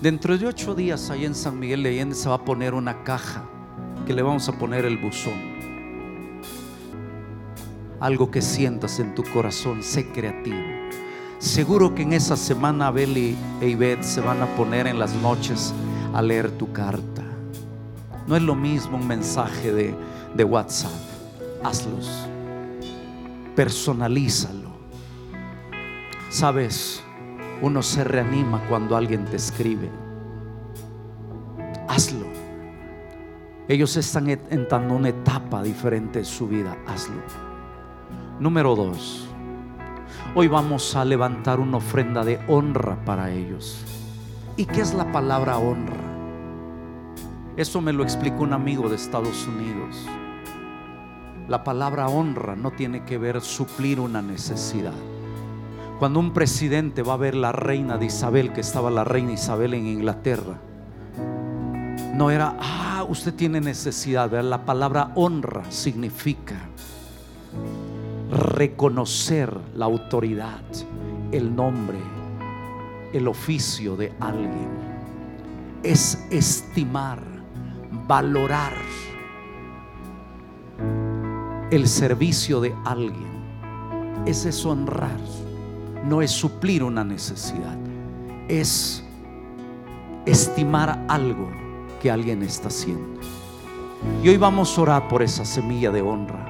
Dentro de ocho días, ahí en San Miguel de Allende se va a poner una caja que le vamos a poner el buzón. Algo que sientas en tu corazón, sé creativo. Seguro que en esa semana Abel y Ivette se van a poner en las noches a leer tu carta. No es lo mismo un mensaje de, de WhatsApp hazlos. Personalízalo. Sabes, uno se reanima cuando alguien te escribe. Hazlo. Ellos están entrando una etapa diferente de su vida. Hazlo. Número dos. Hoy vamos a levantar una ofrenda de honra para ellos. ¿Y qué es la palabra honra? Eso me lo explicó un amigo de Estados Unidos. La palabra honra no tiene que ver suplir una necesidad. Cuando un presidente va a ver la reina de Isabel, que estaba la reina Isabel en Inglaterra, no era, ah, usted tiene necesidad. La palabra honra significa reconocer la autoridad, el nombre, el oficio de alguien. Es estimar, valorar el servicio de alguien. Ese es honrar, no es suplir una necesidad, es estimar algo que alguien está haciendo. Y hoy vamos a orar por esa semilla de honra.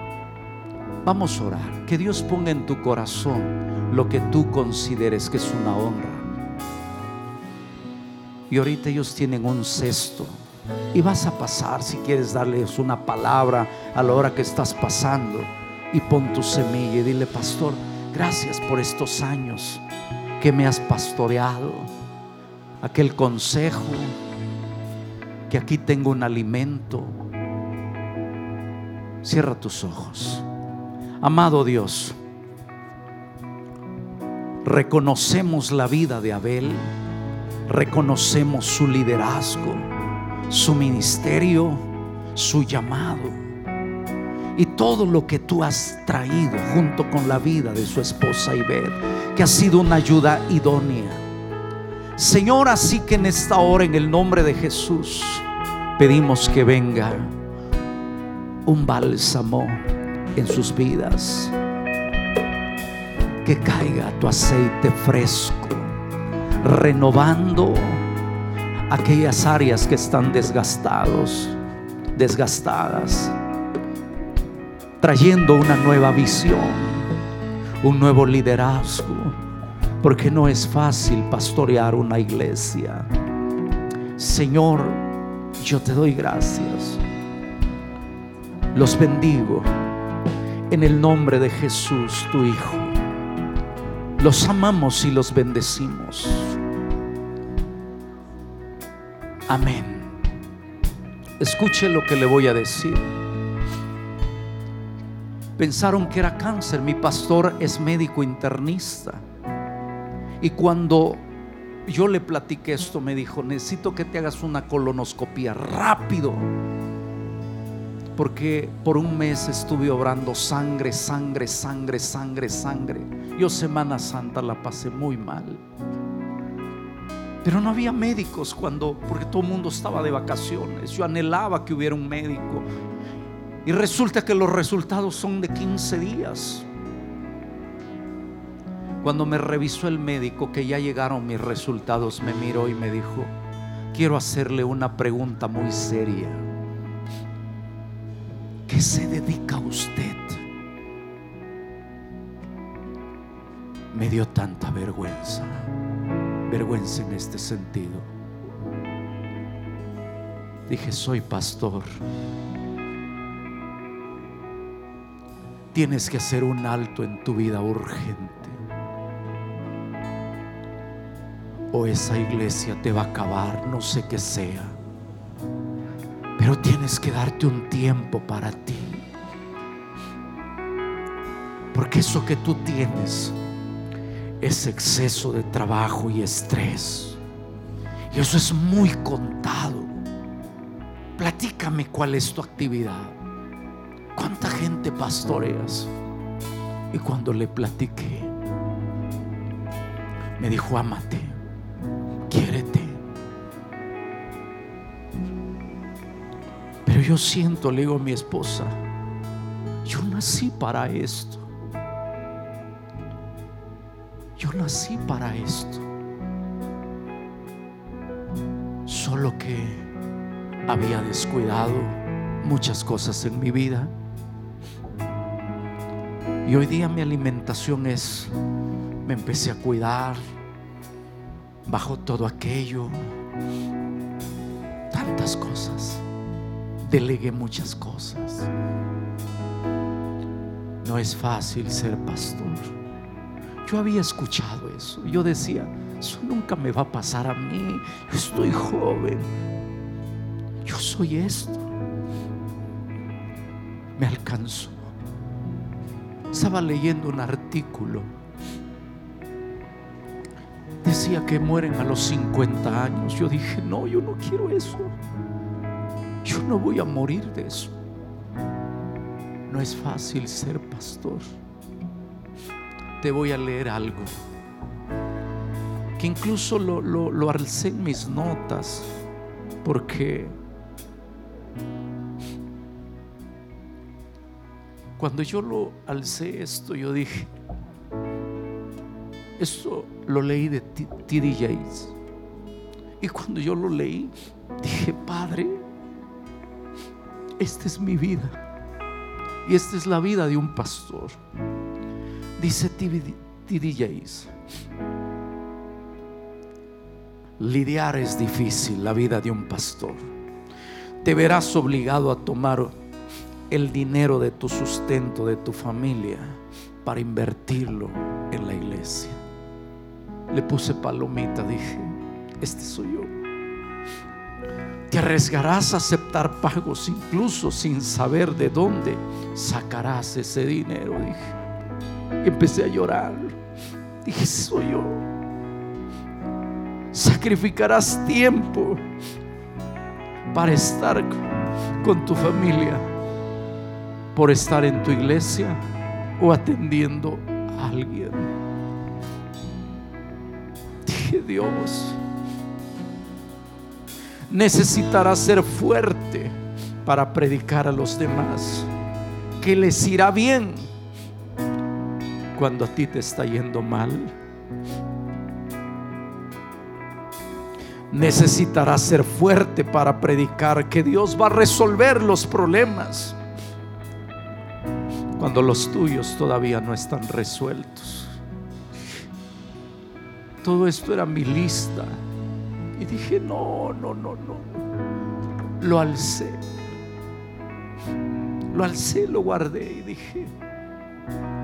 Vamos a orar, que Dios ponga en tu corazón lo que tú consideres que es una honra. Y ahorita ellos tienen un cesto y vas a pasar si quieres darles una palabra a la hora que estás pasando. Y pon tu semilla y dile, pastor, gracias por estos años que me has pastoreado. Aquel consejo, que aquí tengo un alimento. Cierra tus ojos. Amado Dios, reconocemos la vida de Abel, reconocemos su liderazgo su ministerio, su llamado y todo lo que tú has traído junto con la vida de su esposa Ibet, que ha sido una ayuda idónea. Señor, así que en esta hora, en el nombre de Jesús, pedimos que venga un bálsamo en sus vidas, que caiga tu aceite fresco, renovando aquellas áreas que están desgastados, desgastadas, trayendo una nueva visión, un nuevo liderazgo, porque no es fácil pastorear una iglesia. Señor, yo te doy gracias. Los bendigo en el nombre de Jesús, tu Hijo. Los amamos y los bendecimos. Amén. Escuche lo que le voy a decir. Pensaron que era cáncer. Mi pastor es médico internista. Y cuando yo le platiqué esto, me dijo, necesito que te hagas una colonoscopia rápido. Porque por un mes estuve obrando sangre, sangre, sangre, sangre, sangre. Yo Semana Santa la pasé muy mal. Pero no había médicos cuando, porque todo el mundo estaba de vacaciones. Yo anhelaba que hubiera un médico. Y resulta que los resultados son de 15 días. Cuando me revisó el médico, que ya llegaron mis resultados, me miró y me dijo, quiero hacerle una pregunta muy seria. ¿Qué se dedica usted? Me dio tanta vergüenza vergüenza en este sentido. Dije, soy pastor. Tienes que hacer un alto en tu vida urgente. O esa iglesia te va a acabar, no sé qué sea. Pero tienes que darte un tiempo para ti. Porque eso que tú tienes es exceso de trabajo y estrés. Y eso es muy contado. Platícame cuál es tu actividad. ¿Cuánta gente pastoreas? Y cuando le platiqué, me dijo, amate, quiérete. Pero yo siento, le digo a mi esposa, yo nací para esto. Yo nací para esto. Solo que había descuidado muchas cosas en mi vida. Y hoy día mi alimentación es, me empecé a cuidar bajo todo aquello, tantas cosas, delegué muchas cosas. No es fácil ser pastor. Yo había escuchado eso. Yo decía, eso nunca me va a pasar a mí. Yo estoy joven. Yo soy esto. Me alcanzó. Estaba leyendo un artículo. Decía que mueren a los 50 años. Yo dije, no, yo no quiero eso. Yo no voy a morir de eso. No es fácil ser pastor. Te voy a leer algo que incluso lo, lo, alcé en mis notas porque Cuando yo lo alcé esto, yo dije, esto lo leí de T.D. Yates. Y cuando yo lo leí, dije, Padre, esta es mi vida. Y esta es la vida de un pastor. Dice T.D. Lidiar es difícil la vida de un pastor. Te verás obligado a tomar el dinero de tu sustento, de tu familia, para invertirlo en la iglesia. Le puse palomita, dije, este soy yo. Te arriesgarás a aceptar pagos incluso sin saber de dónde sacarás ese dinero, dije. Empecé a llorar. Dije, soy yo. Sacrificarás tiempo para estar con tu familia por estar en tu iglesia o atendiendo a alguien. Dije, Dios, necesitarás ser fuerte para predicar a los demás, que les irá bien cuando a ti te está yendo mal. Necesitarás ser fuerte para predicar que Dios va a resolver los problemas cuando los tuyos todavía no están resueltos. Todo esto era mi lista. Y dije, no, no, no, no. Lo alcé. Lo alcé, lo guardé y dije,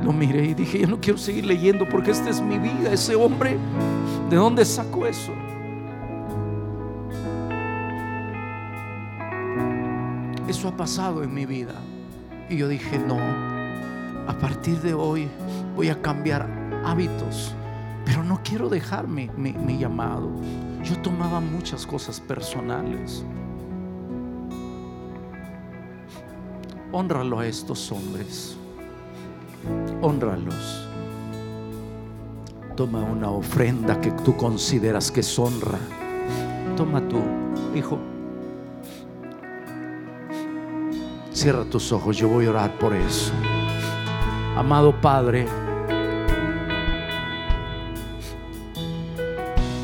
lo miré y dije, yo no quiero seguir leyendo porque esta es mi vida. Ese hombre, ¿de dónde sacó eso? Eso ha pasado en mi vida. Y yo dije, no, a partir de hoy voy a cambiar hábitos, pero no quiero dejar mi, llamado. Yo tomaba muchas cosas personales. Honralo a estos hombres. Honralos. Toma una ofrenda que tú consideras que es honra. Toma tú, hijo. Cierra tus ojos, yo voy a orar por eso. Amado Padre,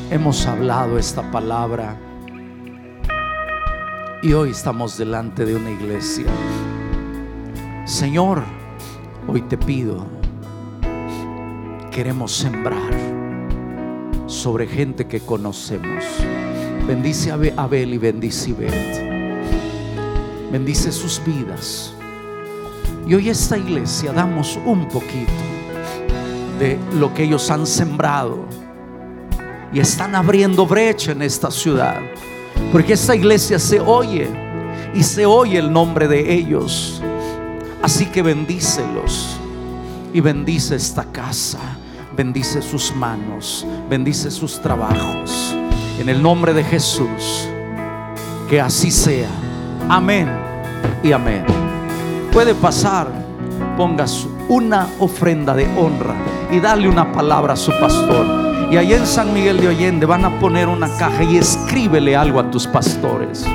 hemos hablado esta palabra y hoy estamos delante de una iglesia. Señor, hoy te pido, queremos sembrar sobre gente que conocemos. Bendice a Abel y bendice a Bet. Bendice sus vidas. Y hoy esta iglesia damos un poquito de lo que ellos han sembrado. y están abriendo brecha en esta ciudad. Porque esta iglesia se oye y se oye el nombre de ellos. Así que bendícelos y bendice esta casa, bendice sus manos, bendice sus trabajos. En el nombre de Jesús, que así sea. Amén y amén. Puede pasar, pongas una ofrenda de honra y darle una palabra a su pastor. Y allá en San Miguel de Allende van a poner una caja y escríbele algo a tus pastores.